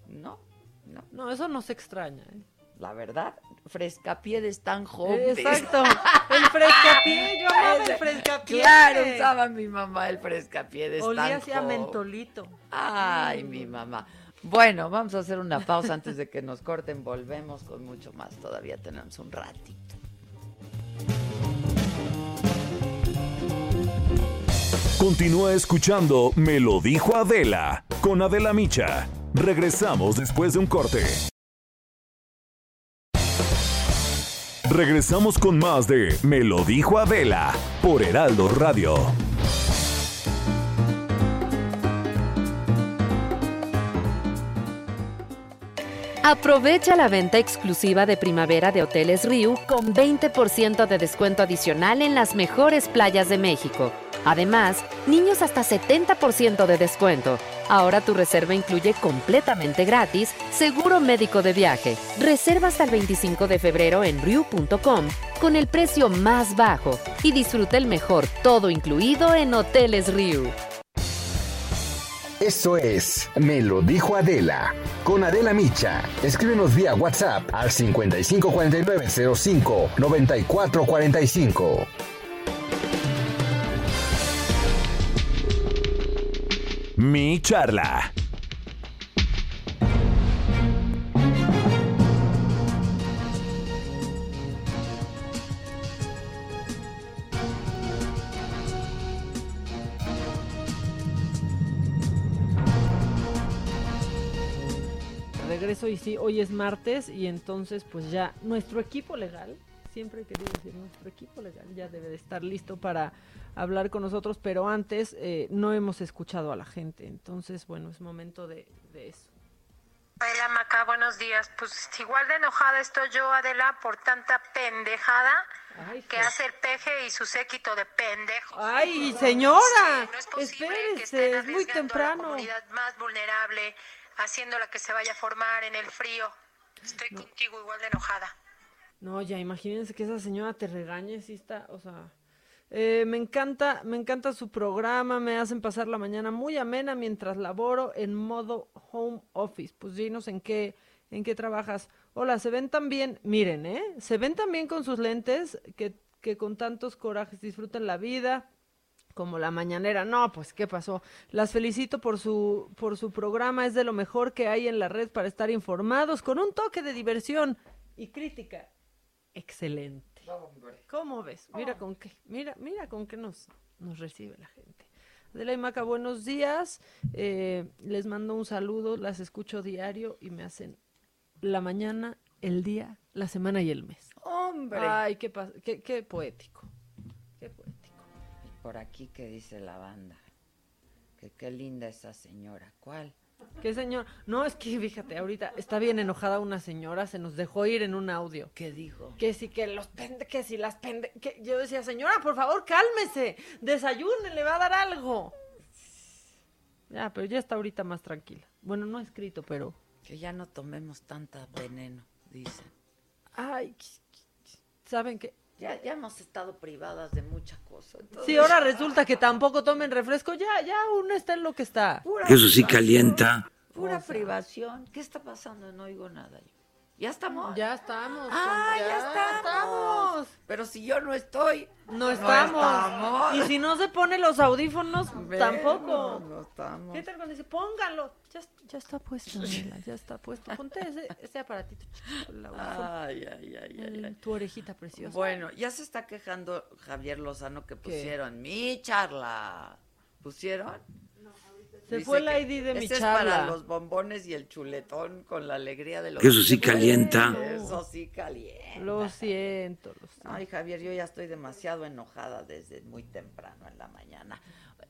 no, no. No, eso no se extraña, ¿eh? La verdad, frescapié de Stan Hope. Exacto. (laughs) El frescapié, yo amaba el frescapié. Claro, usaba mi mamá el frescapié de Stan Olía así a Hope. mentolito. Ay, mi mamá. Bueno, vamos a hacer una pausa antes de que nos corten. Volvemos con mucho más. Todavía tenemos un ratito. Continúa escuchando Me lo dijo Adela con Adela Micha. Regresamos después de un corte. Regresamos con más de Me lo dijo Adela por Heraldo Radio. Aprovecha la venta exclusiva de primavera de Hoteles Riu con 20% de descuento adicional en las mejores playas de México. Además, niños hasta 70% de descuento. Ahora tu reserva incluye completamente gratis seguro médico de viaje. Reserva hasta el 25 de febrero en riu.com con el precio más bajo y disfruta el mejor todo incluido en Hoteles Riu. Esto es Me lo dijo Adela. Con Adela Micha. Escríbenos vía WhatsApp al 554905 9445. Mi charla. Regreso y sí, hoy es martes y entonces pues ya nuestro equipo legal, siempre he querido decir, nuestro equipo legal ya debe de estar listo para hablar con nosotros, pero antes eh, no hemos escuchado a la gente, entonces bueno, es momento de, de eso. Adela Maca, buenos días. Pues igual de enojada estoy yo, Adela, por tanta pendejada que hace el peje y su séquito de pendejos. ¡Ay, señora! Sí, no es posible que Espérese, estén es muy a la temprano. comunidad más vulnerable, haciéndola que se vaya a formar en el frío. Estoy contigo igual de enojada. No, ya imagínense que esa señora te regañe, sí está, o sea, eh, me encanta, me encanta su programa, me hacen pasar la mañana muy amena mientras laboro en modo home office. Pues dinos en qué, en qué trabajas. Hola, se ven tan bien, miren, ¿eh? Se ven tan bien con sus lentes que, que con tantos corajes disfrutan la vida como la mañanera. No, pues qué pasó. Las felicito por su por su programa, es de lo mejor que hay en la red para estar informados con un toque de diversión y crítica. Excelente. ¿Cómo ves? Mira con qué, mira, mira con qué nos nos recibe la gente. Adela y Maca, buenos días. Eh, les mando un saludo, las escucho diario y me hacen la mañana, el día, la semana y el mes. Hombre. Ay, qué, qué, qué poético. Qué poético. Y por aquí, ¿qué dice la banda? Que qué linda esa señora. ¿Cuál? ¿Qué señor? No, es que fíjate, ahorita está bien enojada una señora, se nos dejó ir en un audio. ¿Qué dijo? Que sí, que los pende, que si las pende, que yo decía, señora, por favor, cálmese, desayune, le va a dar algo. Ya, pero ya está ahorita más tranquila. Bueno, no ha escrito, pero. Que ya no tomemos tanta veneno, dicen. Ay, ¿saben qué? Ya, ya hemos estado privadas de muchas cosas. entonces- Si ahora resulta que tampoco tomen refresco, ya, ya uno está en lo que está. Pura Eso sí privación, calienta. Pura privación. ¿Qué está pasando? No oigo nada yo. ¿Ya estamos? Ya estamos. Ah, ya, ya, estamos. Pero si yo no estoy. No estamos. estamos. Y si no se pone los audífonos, tampoco. No estamos. ¿Qué tal cuando dice, póngalo? Ya, ya está puesto, Adela, ya está puesto. Ponte ese, ese aparatito chiquito, el audífono. Ay, ay, ay, ay, ay. Tu orejita preciosa. Bueno, ya se está quejando Javier Lozano que pusieron mi charla. ¿Pusieron? Se Dice fue la ID de mi ese es para los bombones y el chuletón con la alegría de los Eso sí calienta. Eso sí calienta. Lo siento, lo siento. Ay, Javier, yo ya estoy demasiado enojada desde muy temprano en la mañana.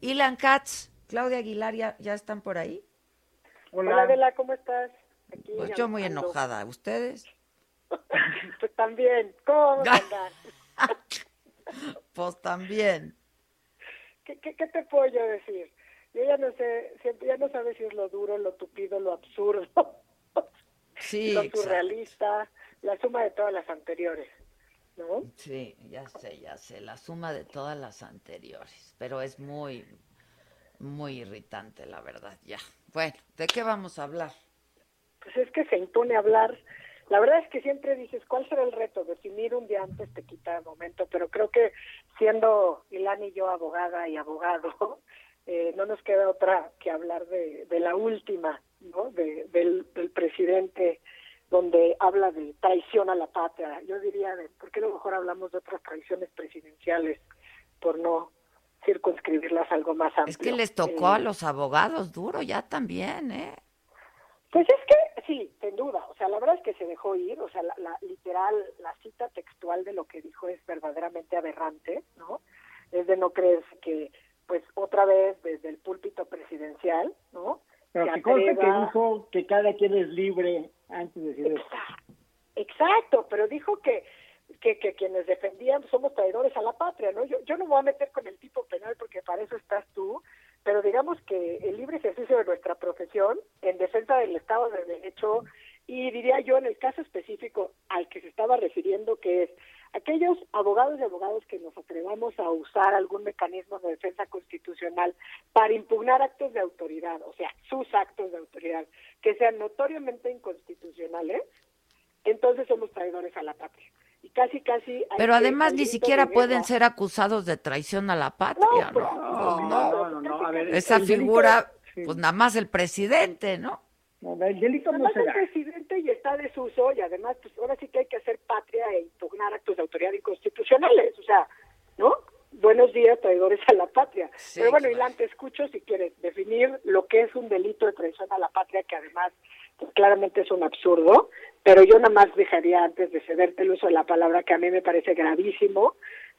Ilan Katz, Claudia Aguilar, ¿ya, ya están por ahí? Hola, Adela, ¿cómo estás? Aquí Pues yo muy enojada. ¿Ustedes? (laughs) Pues también, ¿cómo (laughs) vamos a andar? Pues también. ¿Qué, qué, qué te puedo yo decir? Yo ya no sé, siempre ya no sabes si es lo duro, lo tupido, lo absurdo, (laughs) Sí, lo surrealista, la suma de todas las anteriores, ¿no? Sí, ya sé, ya sé, la suma de todas las anteriores, pero es muy, muy irritante, la verdad, ya. Bueno, ¿de qué vamos a hablar? Pues es que se impone hablar. La verdad es que siempre dices, ¿cuál será el reto? Definir un día antes te quita el momento, pero creo que siendo Ilan y yo abogada y abogado, (laughs) eh, no nos queda otra que hablar de, de la última, ¿no? De, del, del presidente, donde habla de traición a la patria. Yo diría, de, ¿por qué a lo mejor hablamos de otras traiciones presidenciales por no circunscribirlas a algo más amplio? Es que les tocó a Eh, los abogados duro ya también, ¿eh? Pues es que sí, sin duda. O sea, la verdad es que se dejó ir. O sea, la, la- literal, la cita textual de lo que dijo es verdaderamente aberrante, ¿no? Es de no creerse que, pues, otra vez desde el púlpito presidencial, ¿no? Pero que que dijo que cada quien es libre antes de decir eso. Exacto, pero dijo que, que, que quienes defendían somos traidores a la patria, ¿no? Yo, yo no me voy a meter con el tipo penal porque para eso estás tú, pero digamos que el libre ejercicio de nuestra profesión en defensa del Estado de Derecho y diría yo en el caso específico al que se estaba refiriendo que es aquellos abogados y abogados que nos atrevamos a usar algún mecanismo de defensa constitucional para impugnar actos de autoridad, o sea, sus actos de autoridad, que sean notoriamente inconstitucionales, entonces somos traidores a la patria. Y casi, casi... hay Pero además ni siquiera de pueden ser acusados de traición a la patria, ¿no? No, no, no, no, a ver, Esa figura, sí. pues nada más el presidente, ¿no? No, el delito no Además se el desuso y además pues ahora sí que hay que hacer patria e impugnar actos de autoridad inconstitucionales, o sea, ¿no? Buenos días, traidores a la patria. Sí, Pero bueno. Ilan, te escucho si quieres definir lo que es un delito de traición a la patria, que además pues, claramente es un absurdo, pero yo nada más dejaría antes de cederte el uso de la palabra, que a mí me parece gravísimo,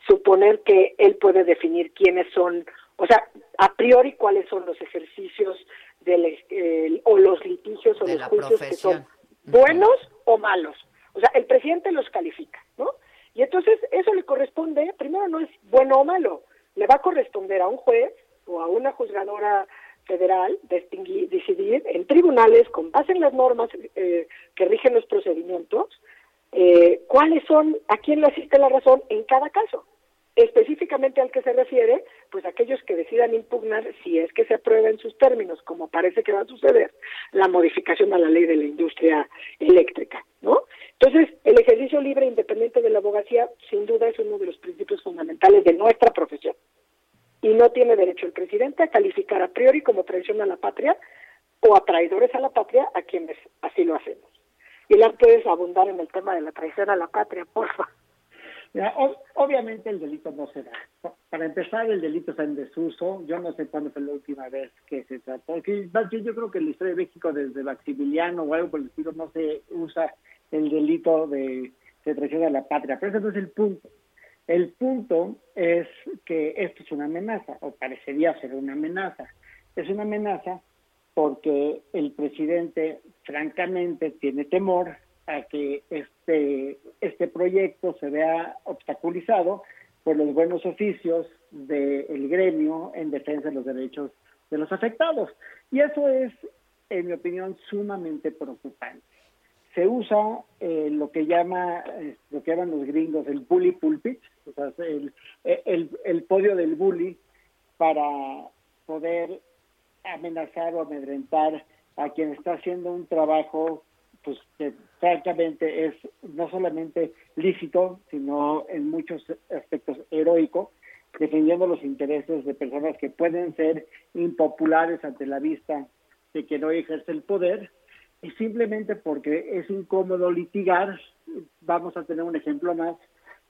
suponer que él puede definir quiénes son, o sea, a priori cuáles son los ejercicios del, eh, o los litigios o De los juicios que son. Buenos o malos. O sea, el presidente los califica, ¿no? Y entonces eso le corresponde, primero no es bueno o malo, le va a corresponder a un juez o a una juzgadora federal distingui- decidir en tribunales con base en las normas eh, que rigen los procedimientos eh, cuáles son, a quién le asiste la razón en cada caso. Específicamente al que se refiere, pues aquellos que decidan impugnar, si es que se aprueba en sus términos, como parece que va a suceder, la modificación a la ley de la industria eléctrica, ¿no? Entonces, el ejercicio libre e independiente de la abogacía, sin duda, es uno de los principios fundamentales de nuestra profesión. Y no tiene derecho el presidente a calificar a priori como traición a la patria o a traidores a la patria a quienes así lo hacemos. Y la puedes abundar en el tema de la traición a la patria, porfa. Obviamente el delito no se da. Para empezar, el delito está en desuso. Yo no sé cuándo fue la última vez que se trató. Que, más bien, yo creo que en la historia de México, desde Maximiliano o algo por el estilo, no se usa el delito de, de traición a la patria. Pero ese no es el punto. El punto es que esto es una amenaza, o parecería ser una amenaza. Es una amenaza porque el presidente, francamente, tiene temor a que este, este proyecto se vea obstaculizado por los buenos oficios del gremio en defensa de los derechos de los afectados. Y eso es, en mi opinión, sumamente preocupante. Se usa eh, lo que llama, eh, lo que llaman los gringos el bully pulpit, o sea, el, el, el podio del bully para poder amenazar o amedrentar a quien está haciendo un trabajo pues que francamente es no solamente lícito, sino en muchos aspectos heroico, defendiendo los intereses de personas que pueden ser impopulares ante la vista de que no ejerce el poder, y simplemente porque es incómodo litigar, vamos a tener un ejemplo más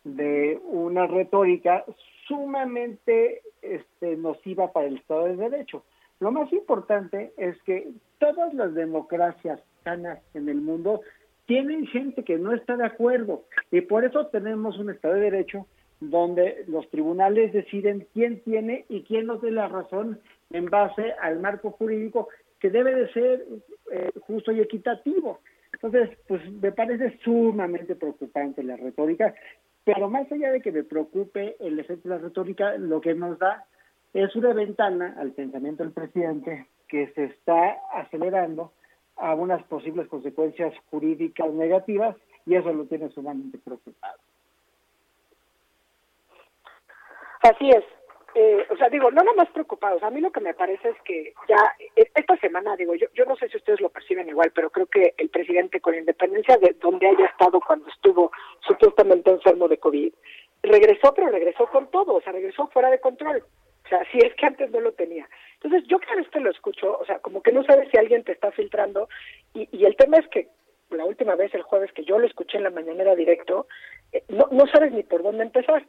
de una retórica sumamente este, nociva para el Estado de Derecho. Lo más importante es que todas las democracias en el mundo tienen gente que no está de acuerdo y por eso tenemos un Estado de Derecho donde los tribunales deciden quién tiene y quién no tiene la razón en base al marco jurídico que debe de ser eh, justo y equitativo. Entonces, pues me parece sumamente preocupante la retórica, pero más allá de que me preocupe el efecto de la retórica, lo que nos da es una ventana al pensamiento del presidente que se está acelerando a unas posibles consecuencias jurídicas negativas y eso lo tiene sumamente preocupado. Así es. Eh, o sea, digo, no nada más preocupados. A mí lo que me parece es que ya eh, esta semana, digo, yo, yo no sé si ustedes lo perciben igual, pero creo que el presidente, con independencia de donde haya estado cuando estuvo supuestamente enfermo de COVID, regresó, pero regresó con todo, o sea, regresó fuera de control. O sea, si es que antes no lo tenía. Entonces, yo cada vez que lo escucho, o sea, como que no sabes si alguien te está filtrando, y, y el tema es que la última vez, el jueves, que yo lo escuché en la mañanera directo, eh, no, no sabes ni por dónde empezar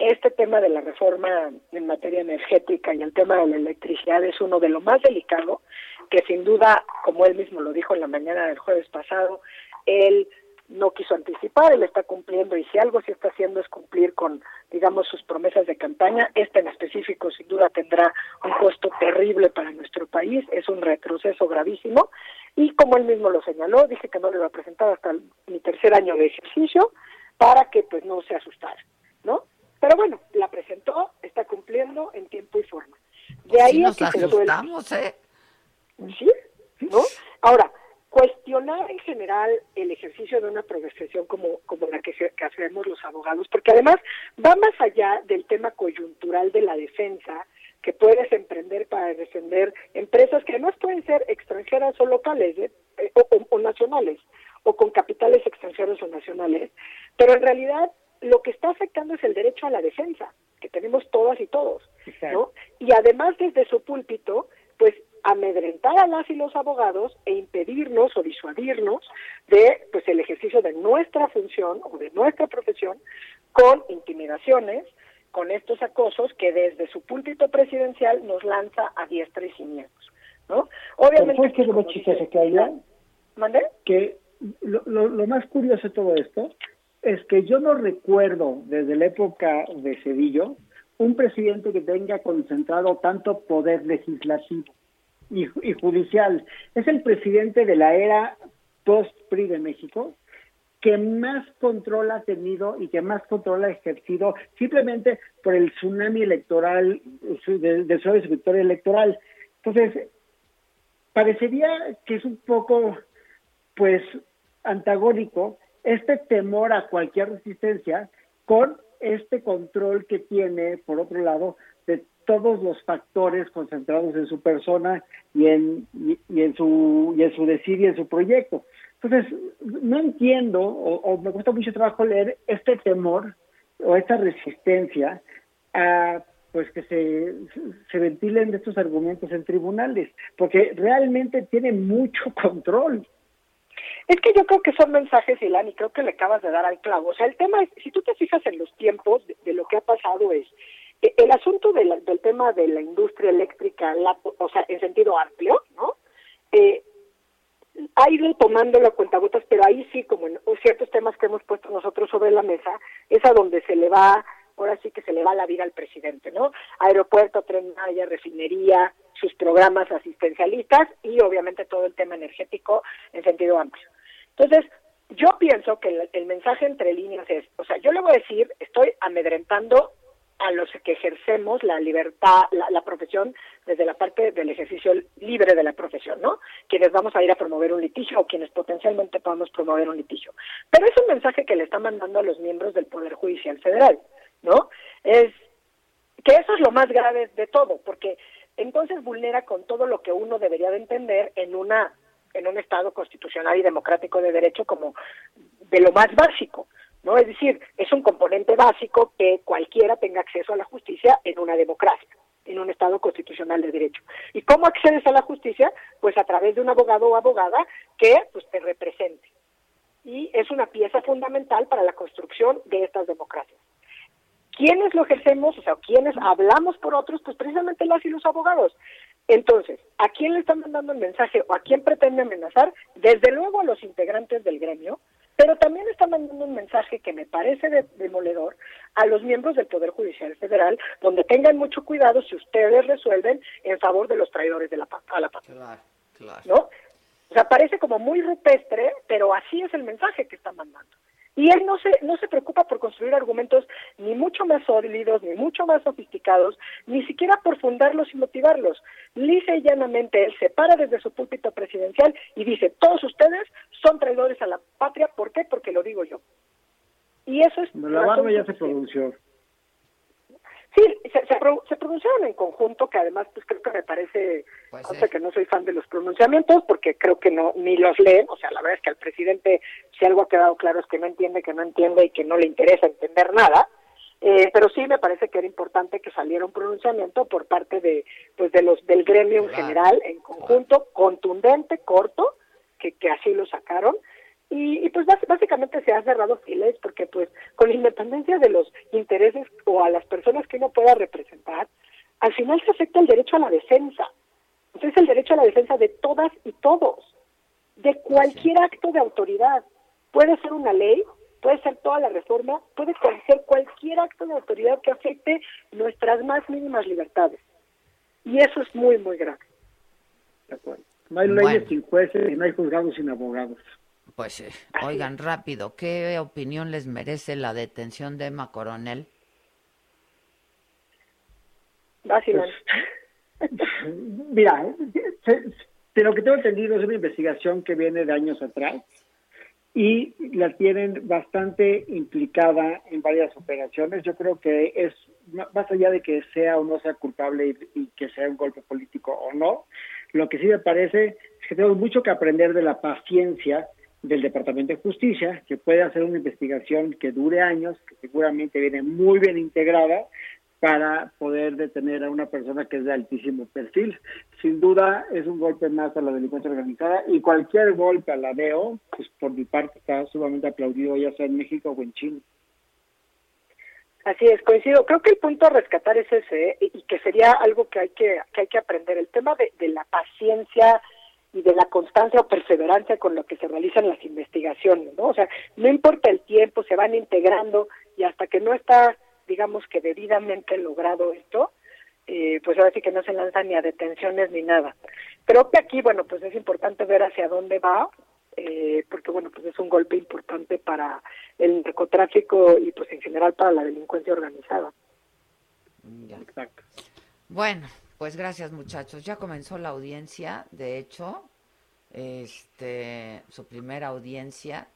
este tema de la reforma en materia energética y el tema de la electricidad es uno de lo más delicado, que sin duda, como él mismo lo dijo en la mañana del jueves pasado, él no quiso anticipar, él está cumpliendo y si algo sí está haciendo es cumplir con, digamos, sus promesas de campaña. Esta en específico sin duda tendrá un costo terrible para nuestro país, es un retroceso gravísimo y como él mismo lo señaló, dije que no le iba a presentar hasta mi tercer año de ejercicio para que pues no se asustara, ¿no? Pero bueno, la presentó, está cumpliendo en tiempo y forma. De ahí nos que se suelte- asustamos, ¿eh? ¿Sí? ¿No? Ahora, cuestionar en general el ejercicio de una profesión como, como la que, se- que hacemos los abogados, porque además va más allá del tema coyuntural de la defensa que puedes emprender para defender empresas que además pueden ser extranjeras o locales ¿eh? Eh, o, o- o nacionales o con capitales extranjeros o nacionales, pero en realidad lo que está afectando es el derecho a la defensa que tenemos todas y todos, ¿no? Y además desde su púlpito, pues amedrentar a las y los abogados e impedirnos o disuadirnos de pues el ejercicio de nuestra función o de nuestra profesión con intimidaciones, con estos acosos que desde su púlpito presidencial nos lanza a diestra y siniestros, ¿no? Obviamente ¿Sabes qué es lo dice-? ¿Mande? que lo, lo, lo más curioso de todo esto es que yo no recuerdo desde la época de Cedillo un presidente que tenga concentrado tanto poder legislativo y, ju- y judicial. Es el presidente de la era post-PRI de México que más control ha tenido y que más control ha ejercido simplemente por el tsunami electoral, su- del del suave victoria electoral. Entonces, parecería que es un poco pues antagónico este temor a cualquier resistencia con este control que tiene por otro lado de todos los factores concentrados en su persona y en y, en su y en su decir y en su proyecto entonces no entiendo o, me cuesta mucho trabajo leer este temor o esta resistencia a pues que se, se ventilen estos argumentos en tribunales porque realmente tiene mucho control Es que yo creo que son mensajes, Ilan, y creo que le acabas de dar al clavo. O sea, el tema es, si tú te fijas en los tiempos de, lo que ha pasado es, el asunto del tema de la industria eléctrica, la, o sea, en sentido amplio, ¿no? Eh, ha ido tomando la cuentagotas, pero ahí sí, como en ciertos temas que hemos puesto nosotros sobre la mesa, es a donde se le va, ahora sí que se le va la vida al presidente, ¿no? Aeropuerto, tren Maya, refinería, sus programas asistencialistas y obviamente todo el tema energético en sentido amplio. Entonces, yo pienso que el, mensaje entre líneas es, o sea, yo le voy a decir, estoy amedrentando a los que ejercemos la libertad, la, profesión desde la parte del ejercicio libre de la profesión, ¿no? Quienes vamos a ir a promover un litigio o quienes potencialmente podamos promover un litigio. Pero es un mensaje que le está mandando a los miembros del Poder Judicial Federal, ¿no? Es que eso es lo más grave de todo, porque entonces vulnera con todo lo que uno debería de entender en una en un estado constitucional y democrático de derecho como de lo más básico, ¿no? Es decir, es un componente básico que cualquiera tenga acceso a la justicia en una democracia, en un estado constitucional de derecho. ¿Y cómo accedes a la justicia? Pues a través de un abogado o abogada que pues te represente. Y es una pieza fundamental para la construcción de estas democracias. ¿Quiénes lo ejercemos? O sea, ¿quiénes hablamos por otros? Pues precisamente las y los abogados. Entonces, ¿a quién le están mandando el mensaje o a quién pretende amenazar? Desde luego a los integrantes del gremio, pero también está mandando un mensaje que me parece demoledor a los miembros del Poder Judicial Federal, donde tengan mucho cuidado si ustedes resuelven en favor de los traidores de la, a la patria. Claro, claro. ¿No? O sea, parece como muy rupestre, pero así es el mensaje que está mandando. Y él no se, no se preocupa por construir argumentos ni mucho más sólidos, ni mucho más sofisticados, ni siquiera por fundarlos y motivarlos. Lisa y llanamente él se para desde su púlpito presidencial y dice, todos ustedes son traidores a la patria, ¿por qué? Porque lo digo yo. Y eso es... La ya se pronunció. Sí, se, se, pronunciaron en conjunto, que además pues creo que me parece, pues sé que no soy fan de los pronunciamientos, porque creo que no ni los leen, o sea, la verdad es que al presidente si algo ha quedado claro es que no entiende, que no entiende y que no le interesa entender nada, eh, pero sí me parece que era importante que saliera un pronunciamiento por parte de pues de los del gremio en general, en conjunto, contundente, corto, que, que así lo sacaron, y, pues básicamente se ha cerrado files porque pues con independencia de los intereses o a las personas que uno pueda representar, al final se afecta el derecho a la defensa. Entonces el derecho a la defensa de todas y todos, de cualquier acto de autoridad. Puede ser una ley, puede ser toda la reforma, puede ser cualquier acto de autoridad que afecte nuestras más mínimas libertades. Y eso es muy, muy grave. De acuerdo. No hay leyes sin jueces y no hay juzgados sin abogados. Pues eh, oigan rápido, ¿qué opinión les merece la detención de Emma Coronel? Pues, mira, de lo que tengo entendido es una investigación que viene de años atrás y la tienen bastante implicada en varias operaciones. Yo creo que es, más allá de que sea o no sea culpable y que sea un golpe político o no, lo que sí me parece es que tenemos mucho que aprender de la paciencia del Departamento de Justicia, que puede hacer una investigación que dure años, que seguramente viene muy bien integrada para poder detener a una persona que es de altísimo perfil. Sin duda es un golpe más a la delincuencia organizada y cualquier golpe a la DEO, pues por mi parte está sumamente aplaudido ya sea en México o en Chile. Así es, coincido. Creo que el punto a rescatar es ese ¿eh? y que sería algo que hay que, que hay que aprender. El tema de, de la paciencia, y de la constancia o perseverancia con lo que se realizan las investigaciones, ¿no? O sea, no importa el tiempo, se van integrando y hasta que no está, digamos que debidamente logrado esto, eh, pues ahora sí que no se lanzan ni a detenciones ni nada. Creo que aquí, bueno, pues es importante ver hacia dónde va, eh, porque bueno, pues es un golpe importante para el narcotráfico y pues en general para la delincuencia organizada. Exacto. Bueno, pues gracias muchachos. Ya comenzó la audiencia, de hecho, este, su primera audiencia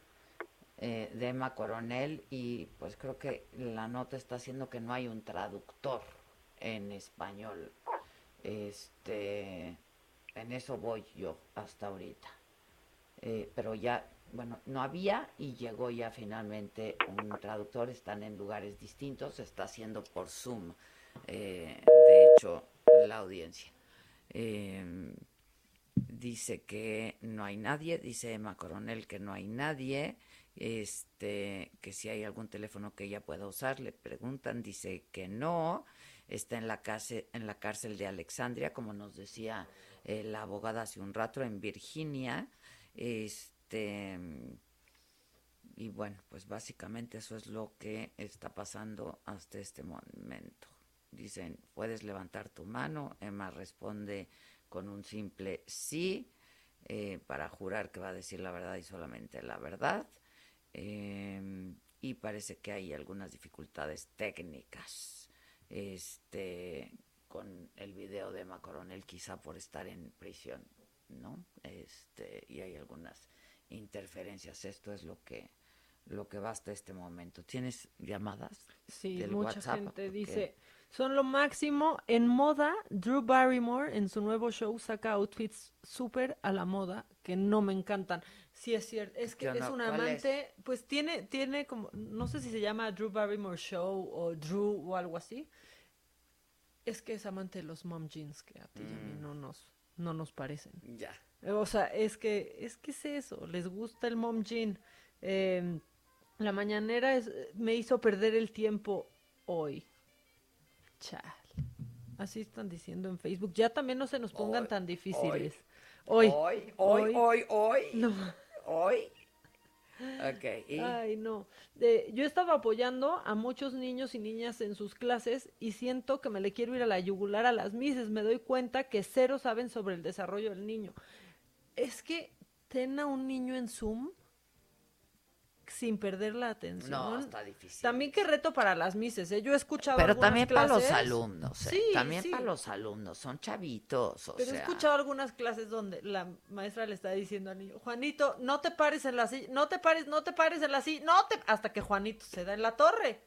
eh, de Emma Coronel y pues creo que la nota está haciendo que no hay un traductor en español. Este, en eso voy yo hasta ahorita. Eh, pero ya, bueno, no había y llegó ya finalmente un traductor. Están en lugares distintos, se está haciendo por Zoom. Eh, de hecho, la audiencia. Em, dice que no hay nadie, dice Emma Coronel que no hay nadie, este, que si hay algún teléfono que ella pueda usar, le preguntan, dice que no, está en la cárcel, en la cárcel de Alexandria, como nos decía eh, la abogada hace un rato, en Virginia, este, y bueno, pues básicamente eso es lo que está pasando hasta este momento. Dicen, puedes levantar tu mano, Emma responde, con un simple sí eh, para jurar que va a decir la verdad y solamente la verdad. Eh, y parece que hay algunas dificultades técnicas este, con el video de Emma Coronel, quizá por estar en prisión, ¿no? Este, y hay algunas interferencias. Esto es lo que lo que va hasta este momento. ¿Tienes llamadas? Sí, mucha gente dice, son lo máximo. En moda, Drew Barrymore en su nuevo show saca outfits súper a la moda que no me encantan. Sí es cierto, es que es un amante, pues tiene, tiene como, no sé si se llama Drew Barrymore Show o Drew o algo así. Es que es amante de los mom jeans que a ti y a mí mm. no nos, no nos parecen. Ya. O sea, es que, es que es eso, les gusta el mom jean. Eh, la mañanera es, me hizo perder el tiempo hoy. Chal. Así están diciendo en Facebook. Ya también no se nos pongan tan difíciles. Hoy. Hoy, hoy, hoy, hoy. No. Hoy. Ok. Ay, no. yo estaba apoyando a muchos niños y niñas en sus clases y siento que me le quiero ir a la yugular a las mises. Me doy cuenta que cero saben sobre el desarrollo del niño. Es que ten a un niño en Zoom sin perder la atención. No, está difícil. También qué reto para las mises, ¿eh? Yo he escuchado Pero también para los alumnos, ¿eh? Sí, también para los alumnos, son chavitos, o Pero he escuchado algunas clases donde la maestra le está diciendo al niño, Juanito, no te pares en la silla, no te pares, no te pares en la silla, no te... Hasta que Juanito se da en la torre.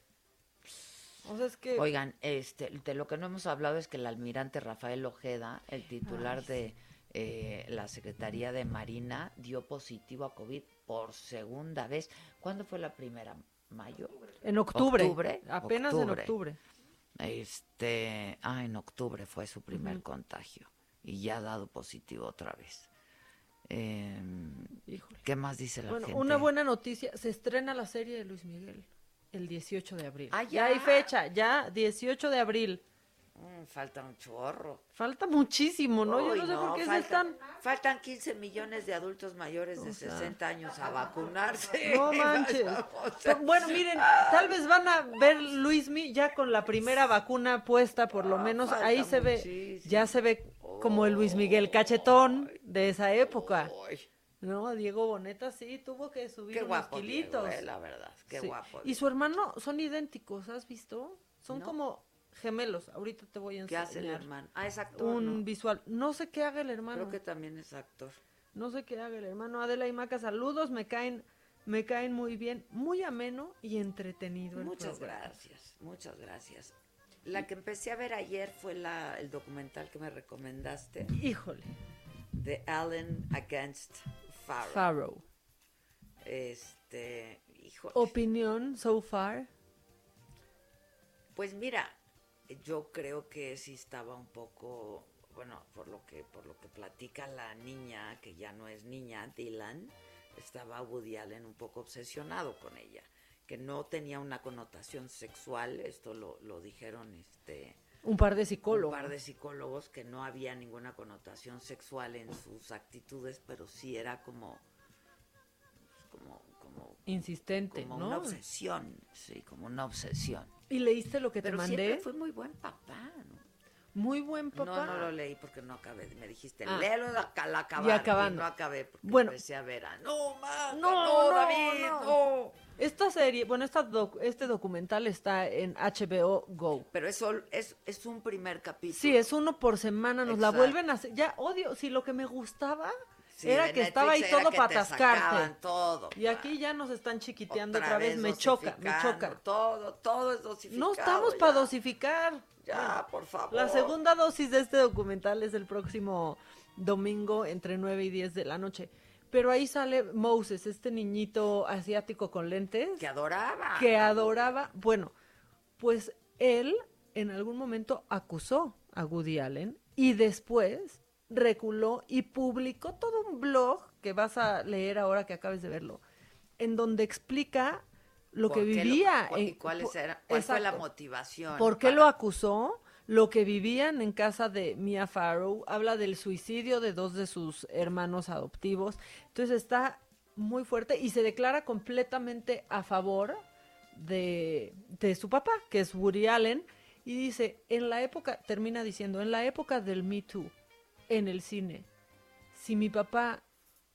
O sea, es que... Oigan, este, de lo que no hemos hablado es que el almirante Rafael Ojeda, el titular de eh, la Secretaría de Marina, dio positivo a COVID por segunda vez. ¿Cuándo fue la primera? ¿Mayo? En octubre. Apenas en octubre. Este, ah, en octubre fue su primer contagio y ya ha dado positivo otra vez. Em, ¿Qué más dice la bueno, gente? Una buena noticia, se estrena la serie de Luis Miguel el 18 de abril. Ah, ya hay fecha, ya 18 de abril. Mm, falta un chorro. Falta muchísimo, ¿no? Yo no sé por qué faltan, Faltan 15 millones de adultos mayores de 60 años a vacunarse. (laughs) No (laughs) manches. bueno, miren, tal vez van a ver Luismi ya con la primera vacuna puesta, por lo menos. Ahí se ve, ya se ve como el Luis Miguel cachetón de esa época. No, Diego Boneta sí tuvo que subir qué unos kilitos. Eh, la verdad, qué guapo. Y su hermano son idénticos, ¿has visto? Son como gemelos. Ahorita te voy a enseñar. ¿Qué hace el hermano? Ah, es actor. Un visual. No sé qué haga el hermano. Creo que también es actor. No sé qué haga el hermano. Adela y Maca, saludos. Me caen, me caen muy bien. Muy ameno y entretenido. muchas gracias, muchas gracias. La que empecé a ver ayer fue la, el documental que me recomendaste. Híjole. De Allen Against Farrow. Farrow. Este, híjole. Opinión so far. Pues mira, yo creo que sí estaba un poco, bueno, por lo que por lo que platica la niña, que ya no es niña, Dylan, estaba Woody Allen un poco obsesionado con ella, que no tenía una connotación sexual, esto lo, lo dijeron este un par de psicólogos. Un par de psicólogos que no había ninguna connotación sexual en sus actitudes, pero sí era como insistente, como una obsesión, sí, como una obsesión. ¿Y leíste lo que te mandé? Siempre fue muy buen papá, ¿no? Muy buen papá. No, no lo leí porque no acabé. Me dijiste, ah, léelo la, la acabar. Y acabando. no acabé porque bueno, empecé a ver a... No, no, no, David, no. Esta serie, bueno, esta este documental está en HBO Go. Pero eso es, es un primer capítulo. Sí, es uno por semana. Nos la vuelven a hacer. Ya odio. Si lo que me gustaba era que estaba ahí todo para atascarte. Todo, y aquí ya nos están chiquiteando otra, vez, me choca, me choca. Todo, todo es dosificado. No estamos para dosificar. Ya, por favor. La segunda dosis de este documental es el próximo domingo entre 9 y 10 de la noche. Pero ahí sale Moses, este niñito asiático con lentes. Que adoraba. Que adoraba. Bueno, pues él en algún momento acusó a Woody Allen y después reculó y publicó todo un blog que vas a leer ahora que acabes de verlo, en donde explica lo ¿Por que lo- vivía. cu- y en- cuáles pu- era- cuál fue la motivación ¿Por qué para- lo acusó? Lo que vivían en casa de Mia Farrow. Habla del suicidio de dos de sus hermanos adoptivos. Entonces está muy fuerte y se declara completamente a favor de, de su papá, que es Woody Allen. Y dice, en la época, termina diciendo, en la época del Me Too, en el cine, si mi papá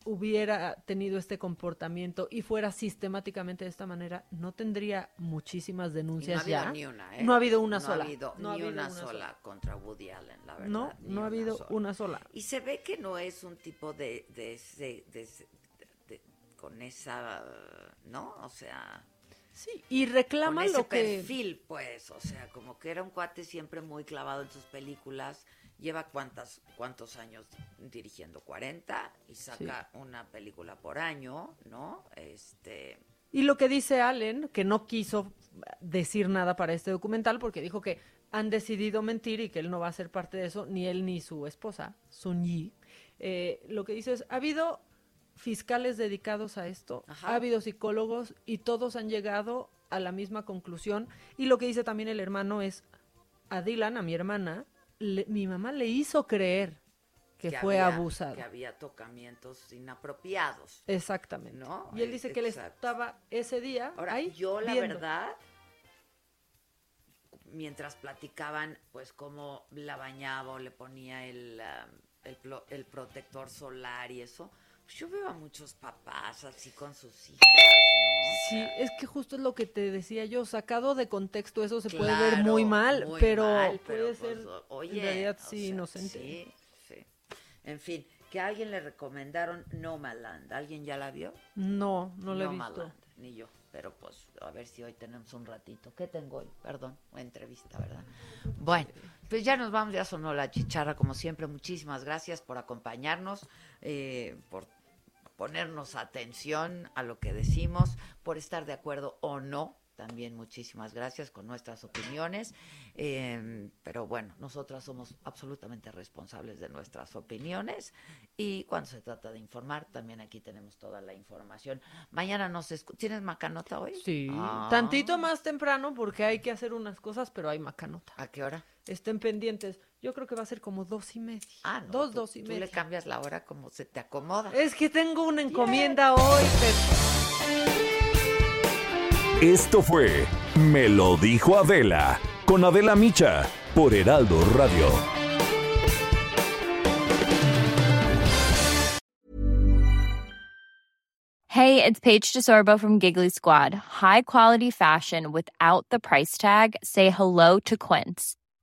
hubiera tenido este comportamiento y fuera sistemáticamente de esta manera, no tendría muchísimas Y no ha denuncias habido ya. ni una, ¿eh? No ha habido una No sola. Ha habido No ha habido una, una sola, sola. contra Woody Allen, la verdad. No, no ha habido sola. una sola. Y se ve que no es un tipo de- de- con esa, ¿no? O sea, Sí, y reclama con ese lo que perfil, pues, o sea, como que era un cuate siempre muy clavado en sus películas. Lleva cuántas, cuántos años dirigiendo, 40 y saca una película por año, ¿no? Este, Y lo que dice Allen, que no quiso decir nada para este documental porque dijo que han decidido mentir y que él no va a ser parte de eso, ni él ni su esposa, Sun Yi. Eh, lo que dice es, ha habido fiscales dedicados a esto, Ajá. ha habido psicólogos y todos han llegado a la misma conclusión. Y lo que dice también el hermano es, a Dylan, a mi hermana, le- mi mamá le hizo creer que, fue había- abusada. Que había tocamientos inapropiados. Exactamente. ¿No? Y él dice que él estaba ese día Ahora, ahí yo la viendo. verdad, mientras platicaban, pues cómo la bañaba o le ponía el, el, protector solar y eso, yo veo a muchos papás así con sus hijas, ¿no? Sí, es que justo es lo que te decía yo, sacado de contexto eso se puede ver muy mal, muy pero mal, puede pues, ser oye, en realidad sí sea, inocente. Sí, sí. En fin, que a alguien le recomendaron Nomadland. ¿Alguien ya la vio? No, no lo he Nomadland, visto. Ni yo, pero pues a ver si hoy tenemos un ratito. ¿Qué tengo hoy? Perdón, entrevista, ¿verdad? Bueno, pues ya nos vamos, ya sonó la chicharra como siempre. Muchísimas gracias por acompañarnos, eh, por ponernos atención a lo que decimos, por estar de acuerdo o no. También muchísimas gracias con nuestras opiniones. Eh, pero bueno, nosotras somos absolutamente responsables de nuestras opiniones y cuando se trata de informar, también aquí tenemos toda la información. Mañana nos escu- ¿Tienes macanota hoy? Sí, Ah. tantito más temprano porque hay que hacer unas cosas, pero hay macanota. ¿A qué hora? Estén pendientes. Yo creo que va a ser como dos y media. Ah, no, dos, tú- dos y tú media. le cambias la hora como se te acomoda. Es que tengo una encomienda hoy, pero... Esto fue Me lo dijo Adela con Adela Micha por Heraldo Radio. Hey, it's Paige DeSorbo from Giggly Squad. High quality fashion without the price tag. Say hello to Quince.